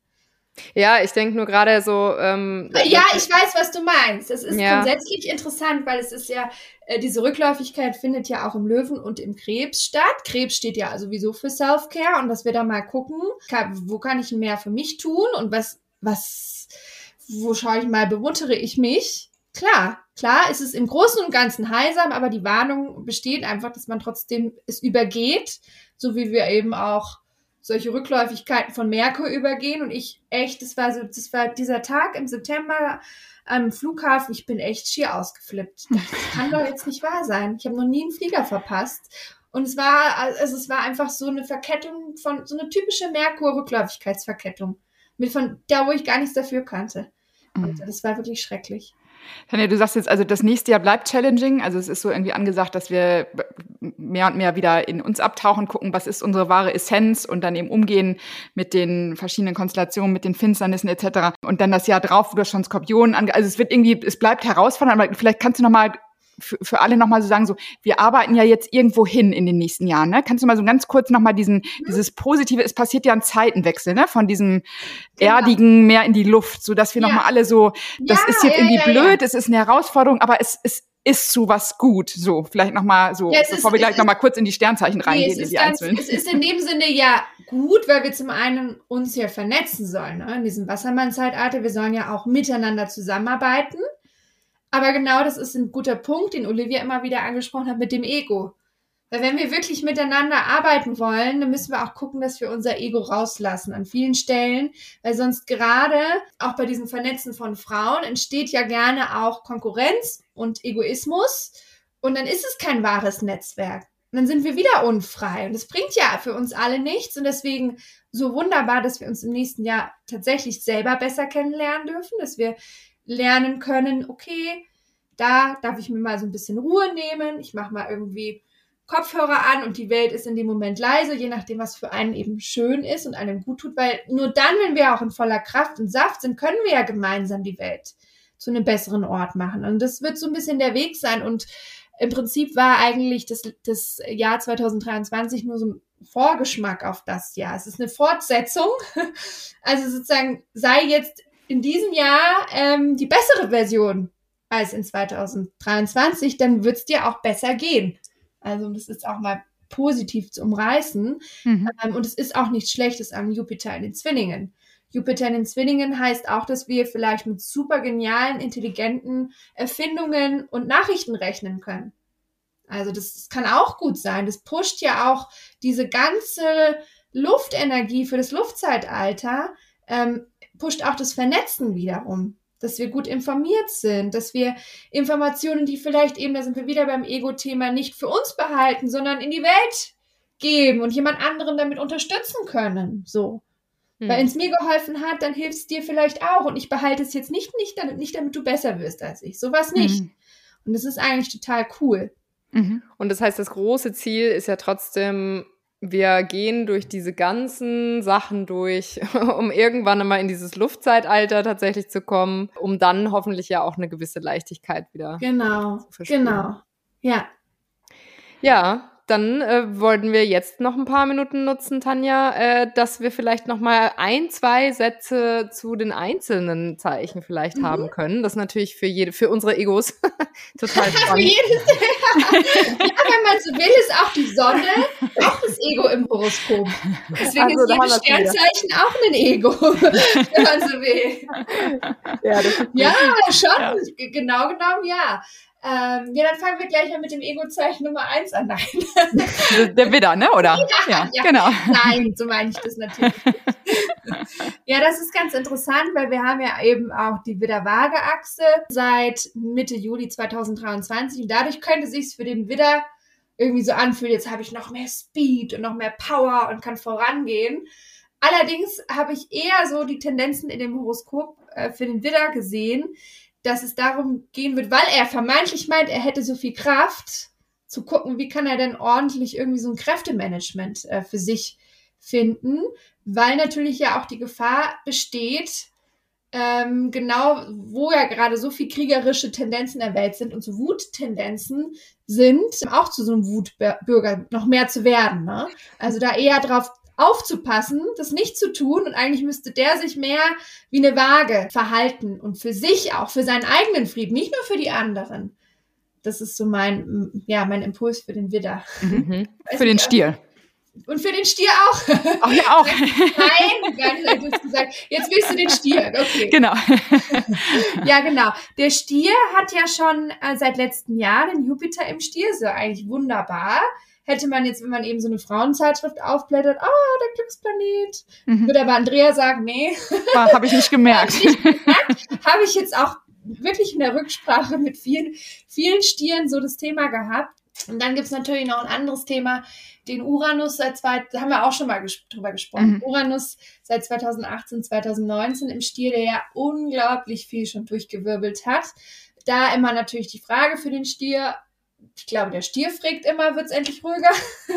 ja, ich denke nur gerade so. Ähm, Ja, ich weiß, was du meinst. Es ist Ja. grundsätzlich interessant, weil es ist ja, äh, diese Rückläufigkeit findet ja auch im Löwen und im Krebs statt. Krebs steht ja sowieso für Self-Care und dass wir da mal gucken, kann, wo kann ich mehr für mich tun und was, was, wo schaue ich mal, bewundere ich mich? Klar, klar, ist es im Großen und Ganzen heilsam, aber die Warnung besteht einfach, dass man trotzdem es übergeht, so wie wir eben auch solche Rückläufigkeiten von Merkur übergehen und ich echt, das war so, das war dieser Tag im September am Flughafen, ich bin echt schier ausgeflippt. Das kann doch jetzt nicht wahr sein. Ich habe noch nie einen Flieger verpasst. Und es war, also es war einfach so eine Verkettung von, so eine typische Merkur-Rückläufigkeitsverkettung. Mit von da, wo ich gar nichts dafür kannte. Und Mhm. das war wirklich schrecklich. Tanja, du sagst jetzt, also das nächste Jahr bleibt challenging. Also es ist so irgendwie angesagt, dass wir mehr und mehr wieder in uns abtauchen, gucken, was ist unsere wahre Essenz und dann eben umgehen mit den verschiedenen Konstellationen, mit den Finsternissen etc. Und dann das Jahr drauf, wo du schon Skorpionen ange also es wird irgendwie, es bleibt herausfordernd, aber vielleicht kannst du noch mal für, für alle nochmal so sagen, so, wir arbeiten ja jetzt irgendwo hin in den nächsten Jahren. Ne? Kannst du mal so ganz kurz nochmal diesen, mhm. dieses Positive, es passiert ja ein Zeitenwechsel, ne? Von diesem genau. Erdigen mehr in die Luft, so dass wir ja. nochmal alle so, das ja, ist jetzt ja, irgendwie ja, blöd, es ist eine Herausforderung, aber es, es ist zu was gut. So, vielleicht nochmal so, ja, bevor ist, wir gleich nochmal kurz in die Sternzeichen reingehen, nee, in die ganz, einzelnen. Es ist in dem Sinne ja gut, weil wir zum einen uns hier vernetzen sollen, ne? in diesem Wassermann-Zeitalter. Wir sollen ja auch miteinander zusammenarbeiten. Aber genau das ist ein guter Punkt, den Olivia immer wieder angesprochen hat mit dem Ego. Weil wenn wir wirklich miteinander arbeiten wollen, dann müssen wir auch gucken, dass wir unser Ego rauslassen an vielen Stellen, weil sonst gerade auch bei diesem Vernetzen von Frauen entsteht ja gerne auch Konkurrenz und Egoismus und dann ist es kein wahres Netzwerk. Und dann sind wir wieder unfrei und das bringt ja für uns alle nichts und deswegen so wunderbar, dass wir uns im nächsten Jahr tatsächlich selber besser kennenlernen dürfen, dass wir lernen können, okay, da darf ich mir mal so ein bisschen Ruhe nehmen, ich mache mal irgendwie Kopfhörer an und die Welt ist in dem Moment leise, je nachdem, was für einen eben schön ist und einem gut tut, weil nur dann, wenn wir auch in voller Kraft und Saft sind, können wir ja gemeinsam die Welt zu einem besseren Ort machen. Und das wird so ein bisschen der Weg sein. Und im Prinzip war eigentlich das, das Jahr 2023 nur so ein Vorgeschmack auf das Jahr. Es ist eine Fortsetzung. Also sozusagen sei jetzt in diesem Jahr ähm, die bessere Version als in 2023, dann wird es dir auch besser gehen. Also das ist auch mal positiv zu umreißen. Mhm. Ähm, und es ist auch nichts Schlechtes an Jupiter in den Zwillingen. Jupiter in den Zwillingen heißt auch, dass wir vielleicht mit super genialen, intelligenten Erfindungen und Nachrichten rechnen können. Also das, das kann auch gut sein. Das pusht ja auch diese ganze Luftenergie für das Luftzeitalter ähm, pusht auch das Vernetzen wiederum. Dass wir gut informiert sind, dass wir Informationen, die vielleicht eben, da sind wir wieder beim Ego-Thema, nicht für uns behalten, sondern in die Welt geben und jemand anderen damit unterstützen können. So. Hm. Weil es mir geholfen hat, dann hilft es dir vielleicht auch. Und ich behalte es jetzt nicht, nicht, damit, nicht damit du besser wirst als ich. Sowas nicht. Hm. Und das ist eigentlich total cool. Mhm. Und das heißt, das große Ziel ist ja trotzdem, wir gehen durch diese ganzen Sachen durch, um irgendwann einmal in dieses Luftzeitalter tatsächlich zu kommen, um dann hoffentlich ja auch eine gewisse Leichtigkeit wieder genau, zu verspüren. Genau, ja. Ja, dann äh, wollten wir jetzt noch ein paar Minuten nutzen, Tanja, äh, dass wir vielleicht noch mal ein, zwei Sätze zu den einzelnen Zeichen vielleicht mhm. haben können. Das ist natürlich für jede, für unsere Egos total spannend. für jedes, ja, wenn man so will, ist auch die Sonne auch das Ego im Horoskop. Deswegen also, ist jedes Sternzeichen wieder. auch ein Ego, wenn man so will. Ja, ja schon, ja. genau genommen ja. Ähm, ja, dann fangen wir gleich mal mit dem Ego-Zeichen Nummer eins an. Nein. Der Widder, ne? Oder? Ja, ja, ja, genau. Nein, so meine ich das natürlich ja, das ist ganz interessant, weil wir haben ja eben auch die Widder-Waage-Achse seit Mitte Juli 2023 und dadurch könnte sich für den Widder irgendwie so anfühlen, jetzt habe ich noch mehr Speed und noch mehr Power und kann vorangehen. Allerdings habe ich eher so die Tendenzen in dem Horoskop äh, für den Widder gesehen, dass es darum gehen wird, weil er vermeintlich meint, er hätte so viel Kraft, zu gucken, wie kann er denn ordentlich irgendwie so ein Kräftemanagement äh, für sich finden, weil natürlich ja auch die Gefahr besteht, ähm, genau wo ja gerade so viel kriegerische Tendenzen der Welt sind und so Wuttendenzen sind, auch zu so einem Wutbürger noch mehr zu werden. Ne? Also da eher drauf aufzupassen, das nicht zu tun und eigentlich müsste der sich mehr wie eine Waage verhalten und für sich auch, für seinen eigenen Frieden, nicht nur für die anderen. Das ist so mein, ja, mein Impuls für den Widder. Mhm. Für den Stier. Und für den Stier auch. Ach ja, auch. Nein, gar nicht, du hast gesagt, jetzt willst du den Stier. Okay. Genau. ja, genau. Der Stier hat ja schon äh, seit letztem Jahr den Jupiter im Stier, so eigentlich wunderbar hätte man jetzt, wenn man eben so eine Frauenzeitschrift aufblättert, ah, oh, der Glücksplanet, mhm. würde aber Andrea sagen, nee. Habe ich nicht gemerkt. Habe ich jetzt auch wirklich in der Rücksprache mit vielen, vielen Stieren so das Thema gehabt. Und dann gibt's natürlich noch ein anderes Thema, den Uranus seit zwei, da haben wir auch schon mal ges drüber gesprochen. Mhm. Uranus seit 2018, 2019 im Stier, der ja unglaublich viel schon durchgewirbelt hat Da immer natürlich die Frage für den Stier. Ich glaube, der Stier fragt immer, wird es endlich ruhiger?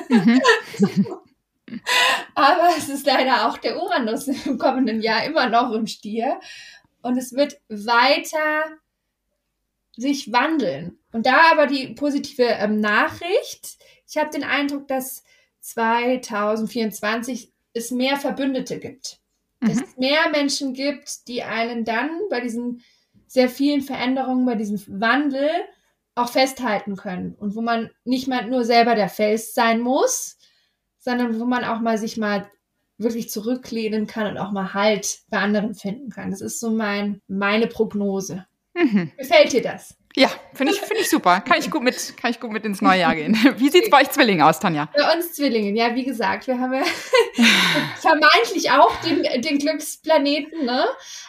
Mhm. Aber es ist leider auch der Uranus im kommenden Jahr immer noch im Stier. Und es wird weiter sich wandeln. Und da aber die positive ähm, Nachricht. Ich habe den Eindruck, dass 2024 es mehr Verbündete gibt. Mhm. Dass es mehr Menschen gibt, die einen dann bei diesen sehr vielen Veränderungen, bei diesem Wandel auch festhalten können. Und wo man nicht mal nur selber der Fels sein muss, sondern wo man auch mal sich mal wirklich zurücklehnen kann und auch mal Halt bei anderen finden kann. Das ist so mein, meine Prognose. Mhm. Gefällt dir das? Ja, finde ich, finde ich super. Kann ich gut mit, kann ich gut mit ins neue Jahr gehen. Wie sieht's bei euch Zwillingen aus, Tanja? Bei uns Zwillingen, ja, wie gesagt, wir haben ja vermeintlich auch den, den Glücksplaneten, ne?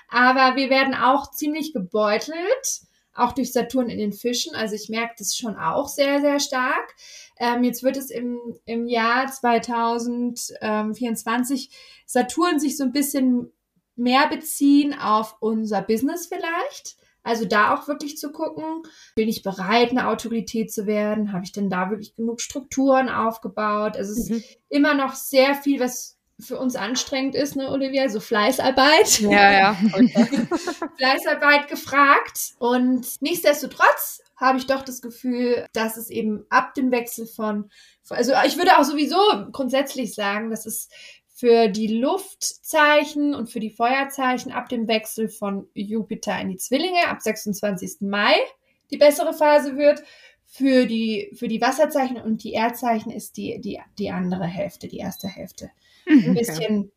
Aber wir werden auch ziemlich gebeutelt, auch durch Saturn in den Fischen. Also ich merke das schon auch sehr, sehr stark. Ähm, jetzt wird es im, im Jahr 2024 Saturn sich so ein bisschen mehr beziehen auf unser Business vielleicht. Also da auch wirklich zu gucken, bin ich bereit, eine Autorität zu werden? Habe ich denn da wirklich genug Strukturen aufgebaut? Also es mhm. ist immer noch sehr viel, was für uns anstrengend ist, ne, Olivia? So Fleißarbeit. Ja, ja. Fleißarbeit gefragt. Und nichtsdestotrotz habe ich doch das Gefühl, dass es eben ab dem Wechsel von, also ich würde auch sowieso grundsätzlich sagen, dass es für die Luftzeichen und für die Feuerzeichen ab dem Wechsel von Jupiter in die Zwillinge ab 26. Mai die bessere Phase wird. Für die, für die Wasserzeichen und die Erdzeichen ist die, die, die andere Hälfte, die erste Hälfte. Mhm, ein bisschen okay.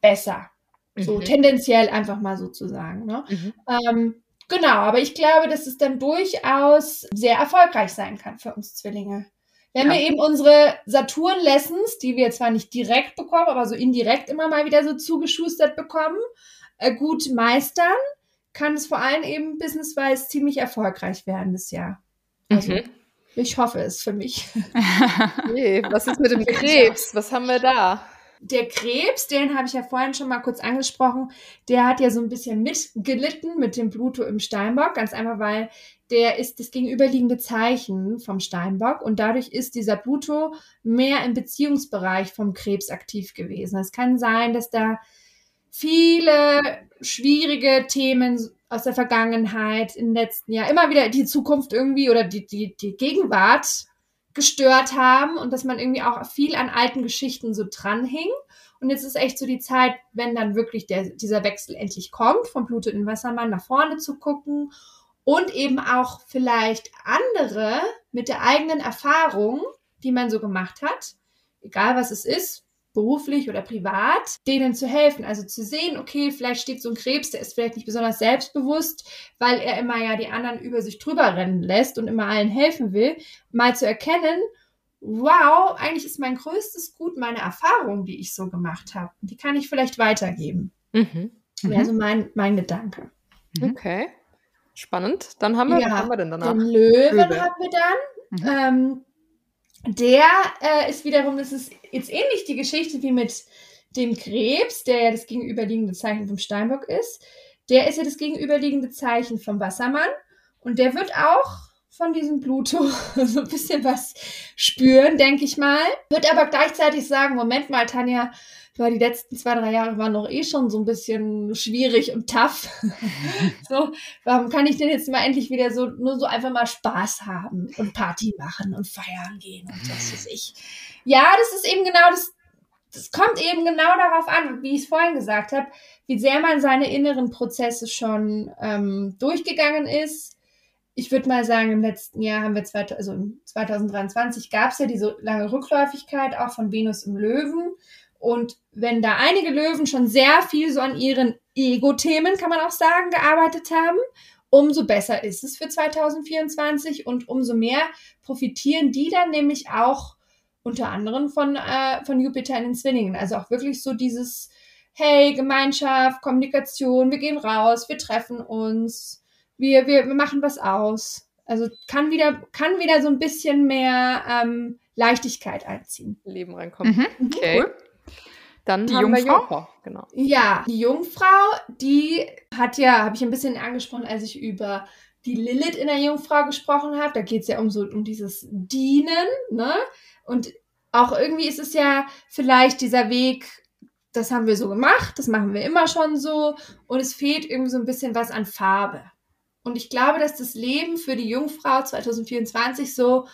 besser. So mhm. tendenziell einfach mal sozusagen. Ne? Mhm. Ähm, genau, aber ich glaube, dass es dann durchaus sehr erfolgreich sein kann für uns Zwillinge. Wenn ja. wir eben unsere Saturn-Lessons, die wir zwar nicht direkt bekommen, aber so indirekt immer mal wieder so zugeschustert bekommen, äh, gut meistern, kann es vor allem eben businesswise ziemlich erfolgreich werden das Jahr. Also, mhm. ich hoffe es für mich. Nee, was ist mit dem Krebs? Was haben wir da? Der Krebs, den habe ich ja vorhin schon mal kurz angesprochen, der hat ja so ein bisschen mitgelitten mit dem Pluto im Steinbock, ganz einfach, weil der ist das gegenüberliegende Zeichen vom Steinbock und dadurch ist dieser Pluto mehr im Beziehungsbereich vom Krebs aktiv gewesen. Es kann sein, dass da viele schwierige Themen aus der Vergangenheit im letzten Jahr immer wieder die Zukunft irgendwie oder die, die, die Gegenwart gestört haben und dass man irgendwie auch viel an alten Geschichten so dranhing. Und jetzt ist echt so die Zeit, wenn dann wirklich der, dieser Wechsel endlich kommt, vom Pluto Wassermann nach vorne zu gucken und eben auch vielleicht andere mit der eigenen Erfahrung, die man so gemacht hat, egal was es ist, beruflich oder privat, denen zu helfen. Also zu sehen, okay, vielleicht steht so ein Krebs, der ist vielleicht nicht besonders selbstbewusst, weil er immer ja die anderen über sich drüber rennen lässt und immer allen helfen will, mal zu erkennen, wow, eigentlich ist mein größtes Gut meine Erfahrung, die ich so gemacht habe. Die kann ich vielleicht weitergeben. Mhm. Wäre so mein, mein Gedanke. Okay. Spannend. Dann haben wir, ja, haben wir denn danach? Den Löwen Löwe. haben wir dann. Mhm. Ähm, der äh, ist wiederum, das ist jetzt ähnlich die Geschichte wie mit dem Krebs, der ja das gegenüberliegende Zeichen vom Steinbock ist. Der ist ja das gegenüberliegende Zeichen vom Wassermann. Und der wird auch von diesem Pluto so ein bisschen was spüren, denke ich mal. Wird aber gleichzeitig sagen, Moment mal, Tanja, weil die letzten zwei, drei Jahre waren doch eh schon so ein bisschen schwierig und tough. so, warum kann ich denn jetzt mal endlich wieder so, nur so einfach mal Spaß haben und Party machen und feiern gehen und was weiß ich. Ja, das ist eben genau das, das kommt eben genau darauf an, wie ich es vorhin gesagt habe, wie sehr man seine inneren Prozesse schon ähm, durchgegangen ist. Ich würde mal sagen, im letzten Jahr haben wir, zwei, also 2023 gab es ja diese lange Rückläufigkeit auch von Venus im Löwen. Und wenn da einige Löwen schon sehr viel so an ihren Ego-Themen, kann man auch sagen, gearbeitet haben, umso besser ist es für 2024 und umso mehr profitieren die dann nämlich auch unter anderem von, äh, von Jupiter in den Zwillingen. Also auch wirklich so dieses, hey, Gemeinschaft, Kommunikation, wir gehen raus, wir treffen uns, wir, wir, wir machen was aus. Also kann wieder, kann wieder so ein bisschen mehr ähm, Leichtigkeit einziehen. Leben reinkommen. Mhm, okay. Cool. Dann die haben Jungfrau? wir Jungfrau, genau. Ja, die Jungfrau, die hat ja, habe ich ein bisschen angesprochen, als ich über die Lilith in der Jungfrau gesprochen habe. Da geht es ja um so um dieses Dienen, ne? Und auch irgendwie ist es ja vielleicht dieser Weg, das haben wir so gemacht, das machen wir immer schon so und es fehlt irgendwie so ein bisschen was an Farbe. Und ich glaube, dass das Leben für die Jungfrau 2024 so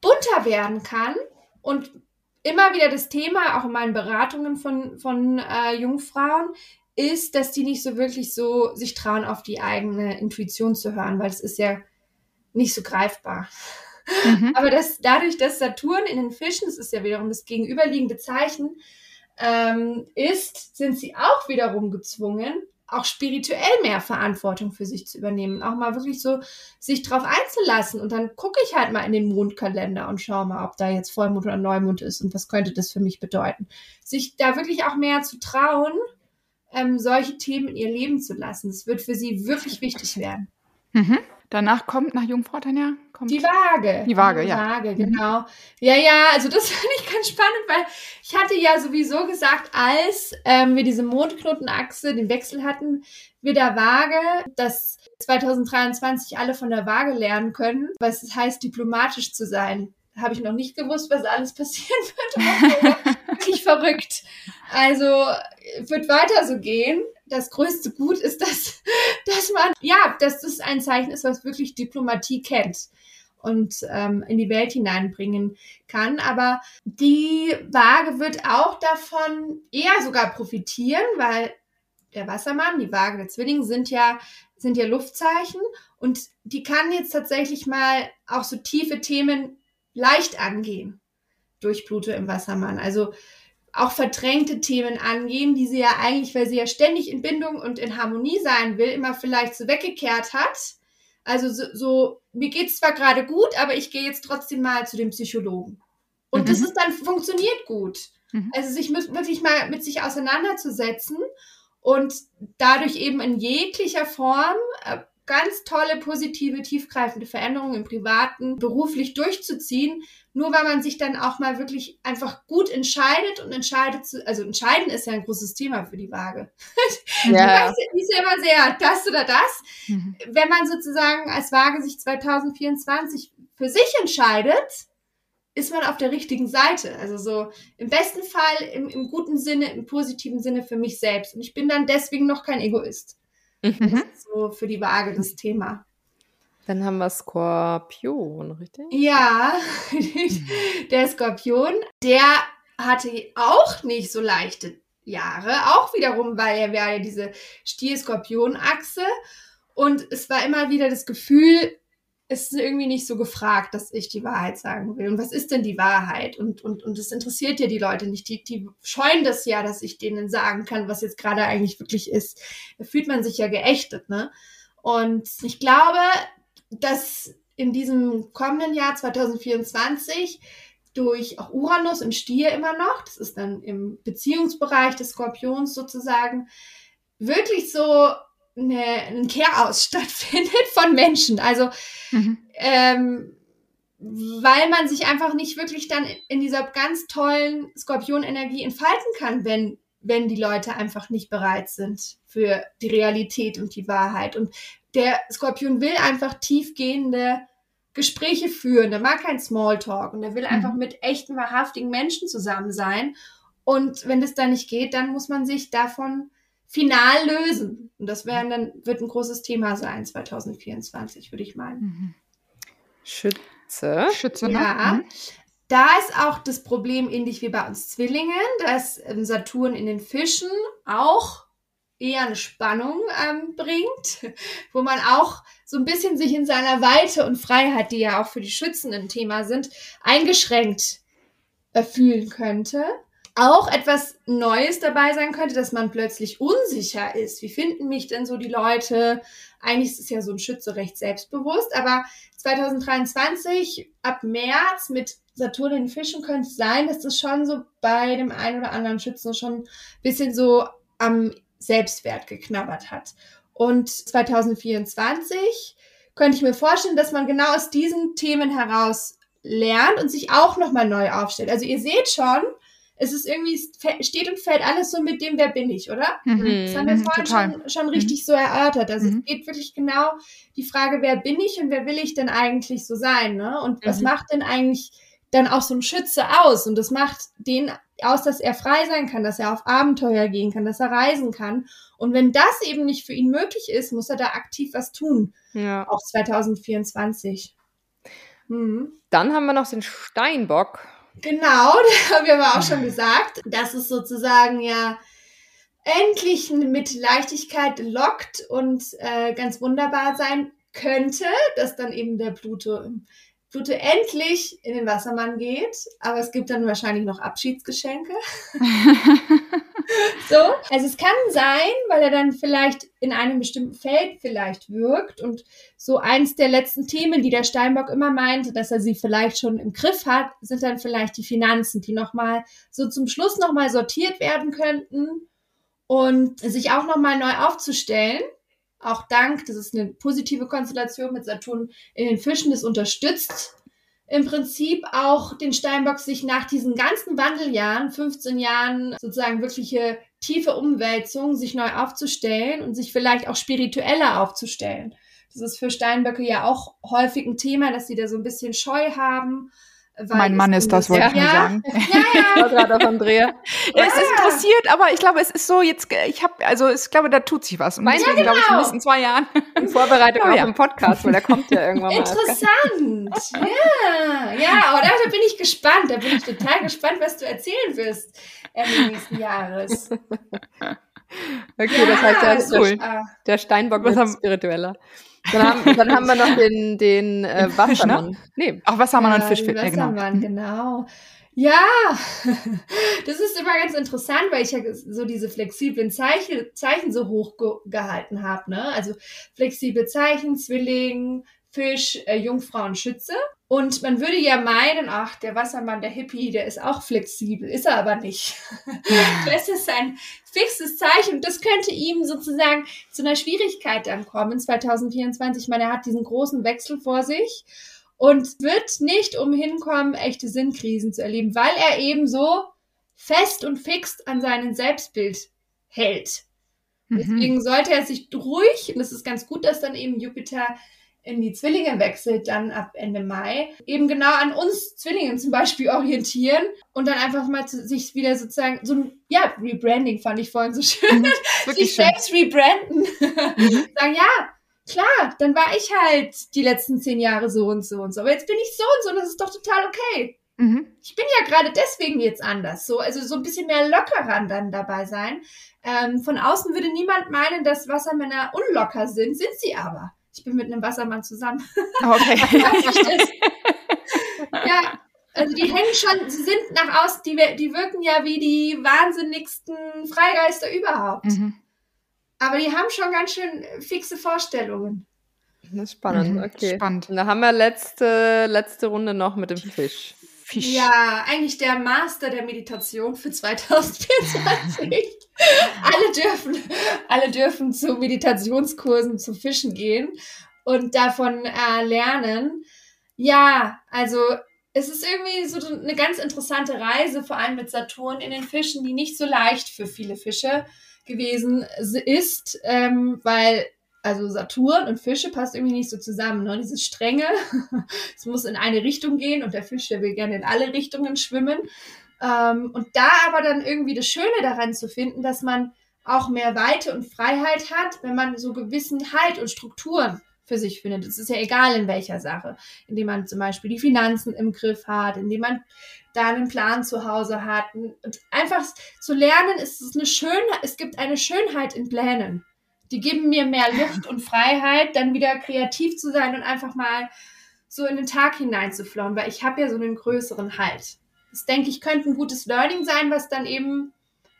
bunter werden kann und immer wieder das Thema, auch in meinen Beratungen von, von äh, Jungfrauen, ist, dass die nicht so wirklich so sich trauen, auf die eigene Intuition zu hören, weil es ist ja nicht so greifbar. Mhm. Aber das, dadurch, dass Saturn in den Fischen, das ist ja wiederum das gegenüberliegende Zeichen, ähm, ist, sind sie auch wiederum gezwungen, auch spirituell mehr Verantwortung für sich zu übernehmen. Auch mal wirklich so sich drauf einzulassen. Und dann gucke ich halt mal in den Mondkalender und schaue mal, ob da jetzt Vollmond oder Neumond ist und was könnte das für mich bedeuten. Sich da wirklich auch mehr zu trauen, ähm, solche Themen in ihr Leben zu lassen. Das wird für sie wirklich wichtig werden. Mhm. Danach kommt nach Jungfrau, Tanja? Kommt die Waage. Die Waage, die ja. Waage, genau. Mhm. Ja, ja, also das finde ich ganz spannend, weil ich hatte ja sowieso gesagt, als ähm, wir diese Mondknotenachse, den Wechsel hatten, wir der Waage, dass 2023 alle von der Waage lernen können, was es heißt, diplomatisch zu sein. Habe ich noch nicht gewusst, was alles passieren wird. wirklich verrückt. Also wird weiter so gehen das größte Gut ist, dass, dass man, ja, dass das ein Zeichen ist, was wirklich Diplomatie kennt und ähm, in die Welt hineinbringen kann. Aber die Waage wird auch davon eher sogar profitieren, weil der Wassermann, die Waage der Zwillinge sind ja, sind ja Luftzeichen und die kann jetzt tatsächlich mal auch so tiefe Themen leicht angehen durch Pluto im Wassermann. Also auch verdrängte Themen angehen, die sie ja eigentlich, weil sie ja ständig in Bindung und in Harmonie sein will, immer vielleicht so weggekehrt hat. Also so, so mir geht's zwar gerade gut, aber ich gehe jetzt trotzdem mal zu dem Psychologen. Und mhm. das ist dann funktioniert gut. Mhm. Also sich wirklich mal mit sich auseinanderzusetzen und dadurch eben in jeglicher Form äh, ganz tolle, positive, tiefgreifende Veränderungen im Privaten beruflich durchzuziehen, nur weil man sich dann auch mal wirklich einfach gut entscheidet und entscheidet zu, also entscheiden ist ja ein großes Thema für die Waage. Ja. die ist ja immer sehr das oder das. Mhm. Wenn man sozusagen als Waage sich 2024 für sich entscheidet, ist man auf der richtigen Seite. Also so im besten Fall im, im guten Sinne, im positiven Sinne für mich selbst. Und ich bin dann deswegen noch kein Egoist. Mhm. Das ist so für die Waage das Thema. Dann haben wir Skorpion, richtig? Ja, der Skorpion, der hatte auch nicht so leichte Jahre, auch wiederum, weil er wäre ja diese Stier-Skorpion-Achse und es war immer wieder das Gefühl, ist irgendwie nicht so gefragt, dass ich die Wahrheit sagen will. Und was ist denn die Wahrheit? Und, und, und interessiert ja die Leute nicht. Die, die scheuen das ja, dass ich denen sagen kann, was jetzt gerade eigentlich wirklich ist. Da fühlt man sich ja geächtet, ne? Und ich glaube, dass in diesem kommenden Jahr 2024 durch auch Uranus im Stier immer noch, das ist dann im Beziehungsbereich des Skorpions sozusagen, wirklich so eine, ein Care-Aus stattfindet von Menschen. Also, mhm. ähm, weil man sich einfach nicht wirklich dann in dieser ganz tollen Skorpion-Energie entfalten kann, wenn, wenn die Leute einfach nicht bereit sind für die Realität und die Wahrheit. Und der Skorpion will einfach tiefgehende Gespräche führen. Der mag kein Smalltalk und der will mhm. einfach mit echten, wahrhaftigen Menschen zusammen sein. Und wenn das dann nicht geht, dann muss man sich davon final lösen. Und das werden dann, wird ein großes Thema sein 2024, würde ich meinen. Mhm. Schütze. Schütze, ne? Ja. Mhm. Da ist auch das Problem ähnlich wie bei uns Zwillingen, dass Saturn in den Fischen auch eher eine Spannung ähm, bringt, wo man auch so ein bisschen sich in seiner Weite und Freiheit, die ja auch für die Schützen ein Thema sind, eingeschränkt äh, fühlen könnte auch etwas Neues dabei sein könnte, dass man plötzlich unsicher ist. Wie finden mich denn so die Leute? Eigentlich ist es ja so ein Schütze recht selbstbewusst, aber 2023 ab März mit Saturn in Fischen könnte es sein, dass das schon so bei dem einen oder anderen Schützen schon ein bisschen so am Selbstwert geknabbert hat. Und 2024 könnte ich mir vorstellen, dass man genau aus diesen Themen heraus lernt und sich auch nochmal neu aufstellt. Also ihr seht schon, es ist irgendwie, es steht und fällt alles so mit dem, wer bin ich, oder? Mhm. Das haben wir Mhm, vorhin total. schon, schon richtig so erörtert. Also Mhm. es geht wirklich genau die Frage, wer bin ich und wer will ich denn eigentlich so sein, ne? Und was Mhm. macht denn eigentlich dann auch so ein Schütze aus? Und das macht den aus, dass er frei sein kann, dass er auf Abenteuer gehen kann, dass er reisen kann. Und wenn das eben nicht für ihn möglich ist, muss er da aktiv was tun. Ja. Auch 2024. Mhm. Dann haben wir noch den Steinbock. Genau, da haben wir aber auch schon gesagt, dass es sozusagen ja endlich mit Leichtigkeit lockt und äh, ganz wunderbar sein könnte, dass dann eben der Pluto, Pluto endlich in den Wassermann geht. Aber es gibt dann wahrscheinlich noch Abschiedsgeschenke. So, also es kann sein, weil er dann vielleicht in einem bestimmten Feld vielleicht wirkt und so eins der letzten Themen, die der Steinbock immer meinte, dass er sie vielleicht schon im Griff hat, sind dann vielleicht die Finanzen, die nochmal so zum Schluss nochmal sortiert werden könnten und sich auch nochmal neu aufzustellen. Auch dank, das ist eine positive Konstellation mit Saturn in den Fischen, das unterstützt im Prinzip auch den Steinbock sich nach diesen ganzen Wandeljahren, 15 Jahren sozusagen wirkliche tiefe Umwälzung, sich neu aufzustellen und sich vielleicht auch spiritueller aufzustellen. Das ist für Steinböcke ja auch häufig ein Thema, dass sie da so ein bisschen Scheu haben. Weil Mein Mann ist das, wollte ich nur ja, sagen. Ja, ja, auf Andrea. Ja, es ist interessiert, aber ich glaube, es ist so jetzt, ich habe, also ich glaube, da tut sich was. Und Meinst du, deswegen glaube ich, in den genau. nächsten zwei Jahren. In Vorbereitung Oh, auf ja. den Podcast, weil der kommt ja irgendwann mal. Interessant. Ja, ja, aber da, da bin ich gespannt. Da bin ich total gespannt, was du erzählen wirst Ende nächsten Jahres. Okay, das heißt, der, ist cool. der, Steinbock wird haben- spiritueller. Dann haben, dann haben wir noch den, den äh, Den Fisch, ne? Wassermann. Nee, Auch Wassermann und Ja, Fisch. Ja, genau. Wassermann, genau. Ja, das ist immer ganz interessant, weil ich ja so diese flexiblen Zeichen, Zeichen so hoch ge gehalten habe. Ne? Also flexible Zeichen, Zwilling, Fisch, äh, Jungfrau und Schütze. Und man würde ja meinen, ach, der Wassermann, der Hippie, der ist auch flexibel. Ist er aber nicht. das ist ein fixes Zeichen und das könnte ihm sozusagen zu einer Schwierigkeit dann kommen 2024. Ich meine, er hat diesen großen Wechsel vor sich und wird nicht umhin kommen, echte Sinnkrisen zu erleben, weil er eben so fest und fix an seinem Selbstbild hält. Mhm. Deswegen sollte er sich ruhig, und es ist ganz gut, dass dann eben Jupiter in die Zwillinge wechselt, dann ab Ende Mai, eben genau an uns Zwillingen zum Beispiel orientieren und dann einfach mal zu, sich wieder sozusagen so ein, ja, Rebranding fand ich vorhin so schön, Mhm. Sich selbst rebranden. Mhm. Sagen, ja, klar, dann war ich halt die letzten zehn Jahre so und so und so, aber jetzt bin ich so und so und das ist doch total okay. Mhm. Ich bin ja gerade deswegen jetzt anders, so, also so ein bisschen mehr lockerer dann dabei sein. Ähm, von außen würde niemand meinen, dass Wassermänner unlocker sind, sind sie aber. Ich bin mit einem Wassermann zusammen. Okay. ja, also die hängen schon, sie sind nach außen, die, die wirken ja wie die wahnsinnigsten Freigeister überhaupt. Mhm. Aber die haben schon ganz schön fixe Vorstellungen. das ist spannend. Mhm, Okay. spannend. Und da haben wir letzte, letzte Runde noch mit dem Fisch. Fisch. Ja, eigentlich der Master der Meditation für 2024. alle dürfen, alle dürfen zu Meditationskursen zu Fischen gehen und davon äh, lernen. Ja, also es ist irgendwie so eine ganz interessante Reise, vor allem mit Saturn in den Fischen, die nicht so leicht für viele Fische gewesen ist, ähm, weil also Saturn und Fische passt irgendwie nicht so zusammen. Ne? Dieses Strenge, es muss in eine Richtung gehen und der Fisch, der will gerne in alle Richtungen schwimmen. Ähm, und da aber dann irgendwie das Schöne daran zu finden, dass man auch mehr Weite und Freiheit hat, wenn man so gewissen Halt und Strukturen für sich findet. Es ist ja egal in welcher Sache, indem man zum Beispiel die Finanzen im Griff hat, indem man da einen Plan zu Hause hat. Und einfach zu lernen, ist es eine Schönheit, es gibt eine Schönheit in Plänen. Die geben mir mehr Luft und Freiheit, dann wieder kreativ zu sein und einfach mal so in den Tag hineinzuflauen, weil ich habe ja so einen größeren Halt. Das denke ich könnte ein gutes Learning sein, was dann eben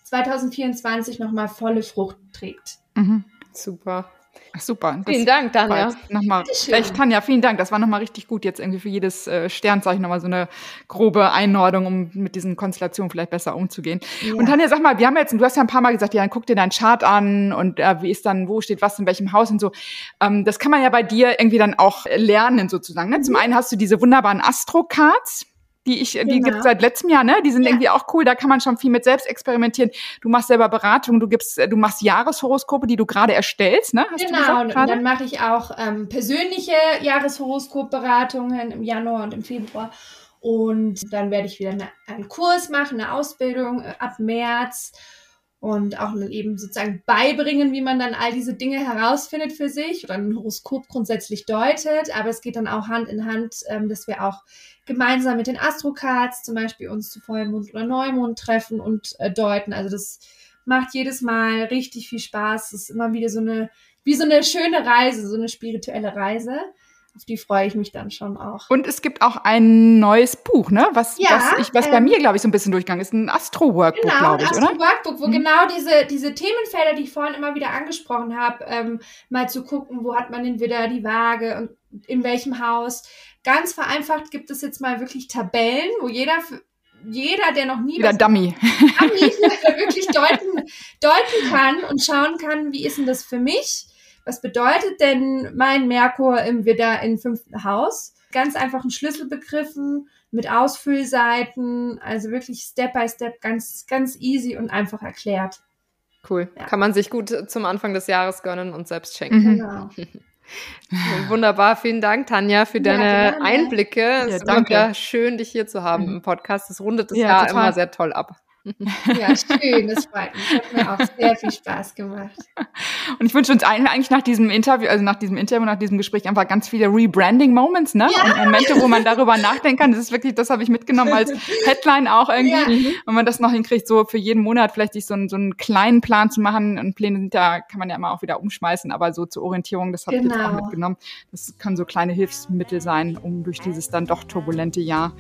2024 nochmal volle Frucht trägt. Mhm. Super. Super. Vielen Dank, Tanja. Nochmal, vielleicht Tanja, vielen Dank. Das war nochmal richtig gut, jetzt irgendwie für jedes äh, Sternzeichen nochmal so eine grobe Einordnung, um mit diesen Konstellationen vielleicht besser umzugehen. Ja. Und Tanja, sag mal, wir haben jetzt, du hast ja ein paar Mal gesagt, ja, dann guck dir deinen Chart an und äh, wie ist dann, wo steht was in welchem Haus und so. Ähm, das kann man ja bei dir irgendwie dann auch lernen sozusagen. Ne? Zum einen hast du diese wunderbaren Astro-Cards, die ich, die Genau. gibt's seit letztem Jahr, ne? Die sind Ja. irgendwie auch cool. Da kann man schon viel mit selbst experimentieren. Du machst selber Beratung, du gibst, du machst Jahreshoroskope, die du gerade erstellst, ne? Hast Genau, und dann mache ich auch ähm, persönliche Jahreshoroskopberatungen im Januar und im Februar. Und dann werde ich wieder eine, einen Kurs machen, eine Ausbildung äh, ab März und auch eben sozusagen beibringen, wie man dann all diese Dinge herausfindet für sich oder ein Horoskop grundsätzlich deutet. Aber es geht dann auch Hand in Hand, ähm, dass wir auch gemeinsam mit den Astrocards zum Beispiel uns zu Vollmond oder Neumond treffen und äh, deuten. Also das macht jedes Mal richtig viel Spaß. Es ist immer wieder so eine, wie so eine schöne Reise, so eine spirituelle Reise. Auf die freue ich mich dann schon auch. Und es gibt auch ein neues Buch, ne? Was, Ja, was, ich, was bei ähm, mir, glaube ich, so ein bisschen durchgegangen ist. Ein Astro-Workbook, Genau, glaube ein ich, oder? Astro-Workbook, wo Mhm. genau diese, diese Themenfelder, die ich vorhin immer wieder angesprochen habe, ähm, mal zu gucken, wo hat man den Widder, die Waage und in welchem Haus. Ganz vereinfacht gibt es jetzt mal wirklich Tabellen, wo jeder, für- jeder, der noch nie Wieder Dummy. Ami wirklich deuten, deuten kann und schauen kann, wie ist denn das für mich? Was bedeutet denn mein Merkur im Widder im fünften Haus? Ganz einfachen Schlüsselbegriffen mit Ausfüllseiten, also wirklich Step by Step, ganz, ganz easy und einfach erklärt. Cool. Ja. Kann man sich gut zum Anfang des Jahres gönnen und selbst schenken. Mhm. Genau. Wunderbar, vielen Dank, Tanja, für Ja, deine gerne. Einblicke. Es ist immer danke. wieder schön, dich hier zu haben Mhm. im Podcast. Das rundet das Ja, Jahr total. immer sehr toll ab. Ja, schön, das freut mich. Hat mir auch sehr viel Spaß gemacht. Und ich wünsche uns allen eigentlich nach diesem Interview, also nach diesem Interview, nach diesem Gespräch einfach ganz viele Rebranding-Moments, ne? Und Momente, wo man darüber nachdenken kann. Das ist wirklich, das habe ich mitgenommen als Headline auch irgendwie. Wenn man das noch hinkriegt, so für jeden Monat vielleicht sich so einen, so einen kleinen Plan zu machen. Und Pläne sind da, kann man ja immer auch wieder umschmeißen, aber so zur Orientierung, das habe ich jetzt auch Genau. mitgenommen. Das können so kleine Hilfsmittel sein, um durch dieses dann doch turbulente Jahr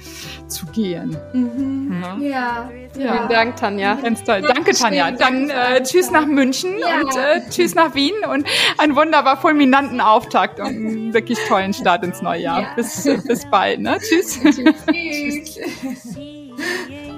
zu gehen. Mhm. Ja. Ja. Vielen Dank, Tanja. Ganz toll. Danke, Tanja. Dann äh, tschüss nach München Ja. und äh, tschüss nach Wien und einen wunderbar fulminanten Auftakt und einen wirklich tollen Start ins neue Jahr. Ja. Bis, bis bald. Ne? Tschüss. Tschüss. seeing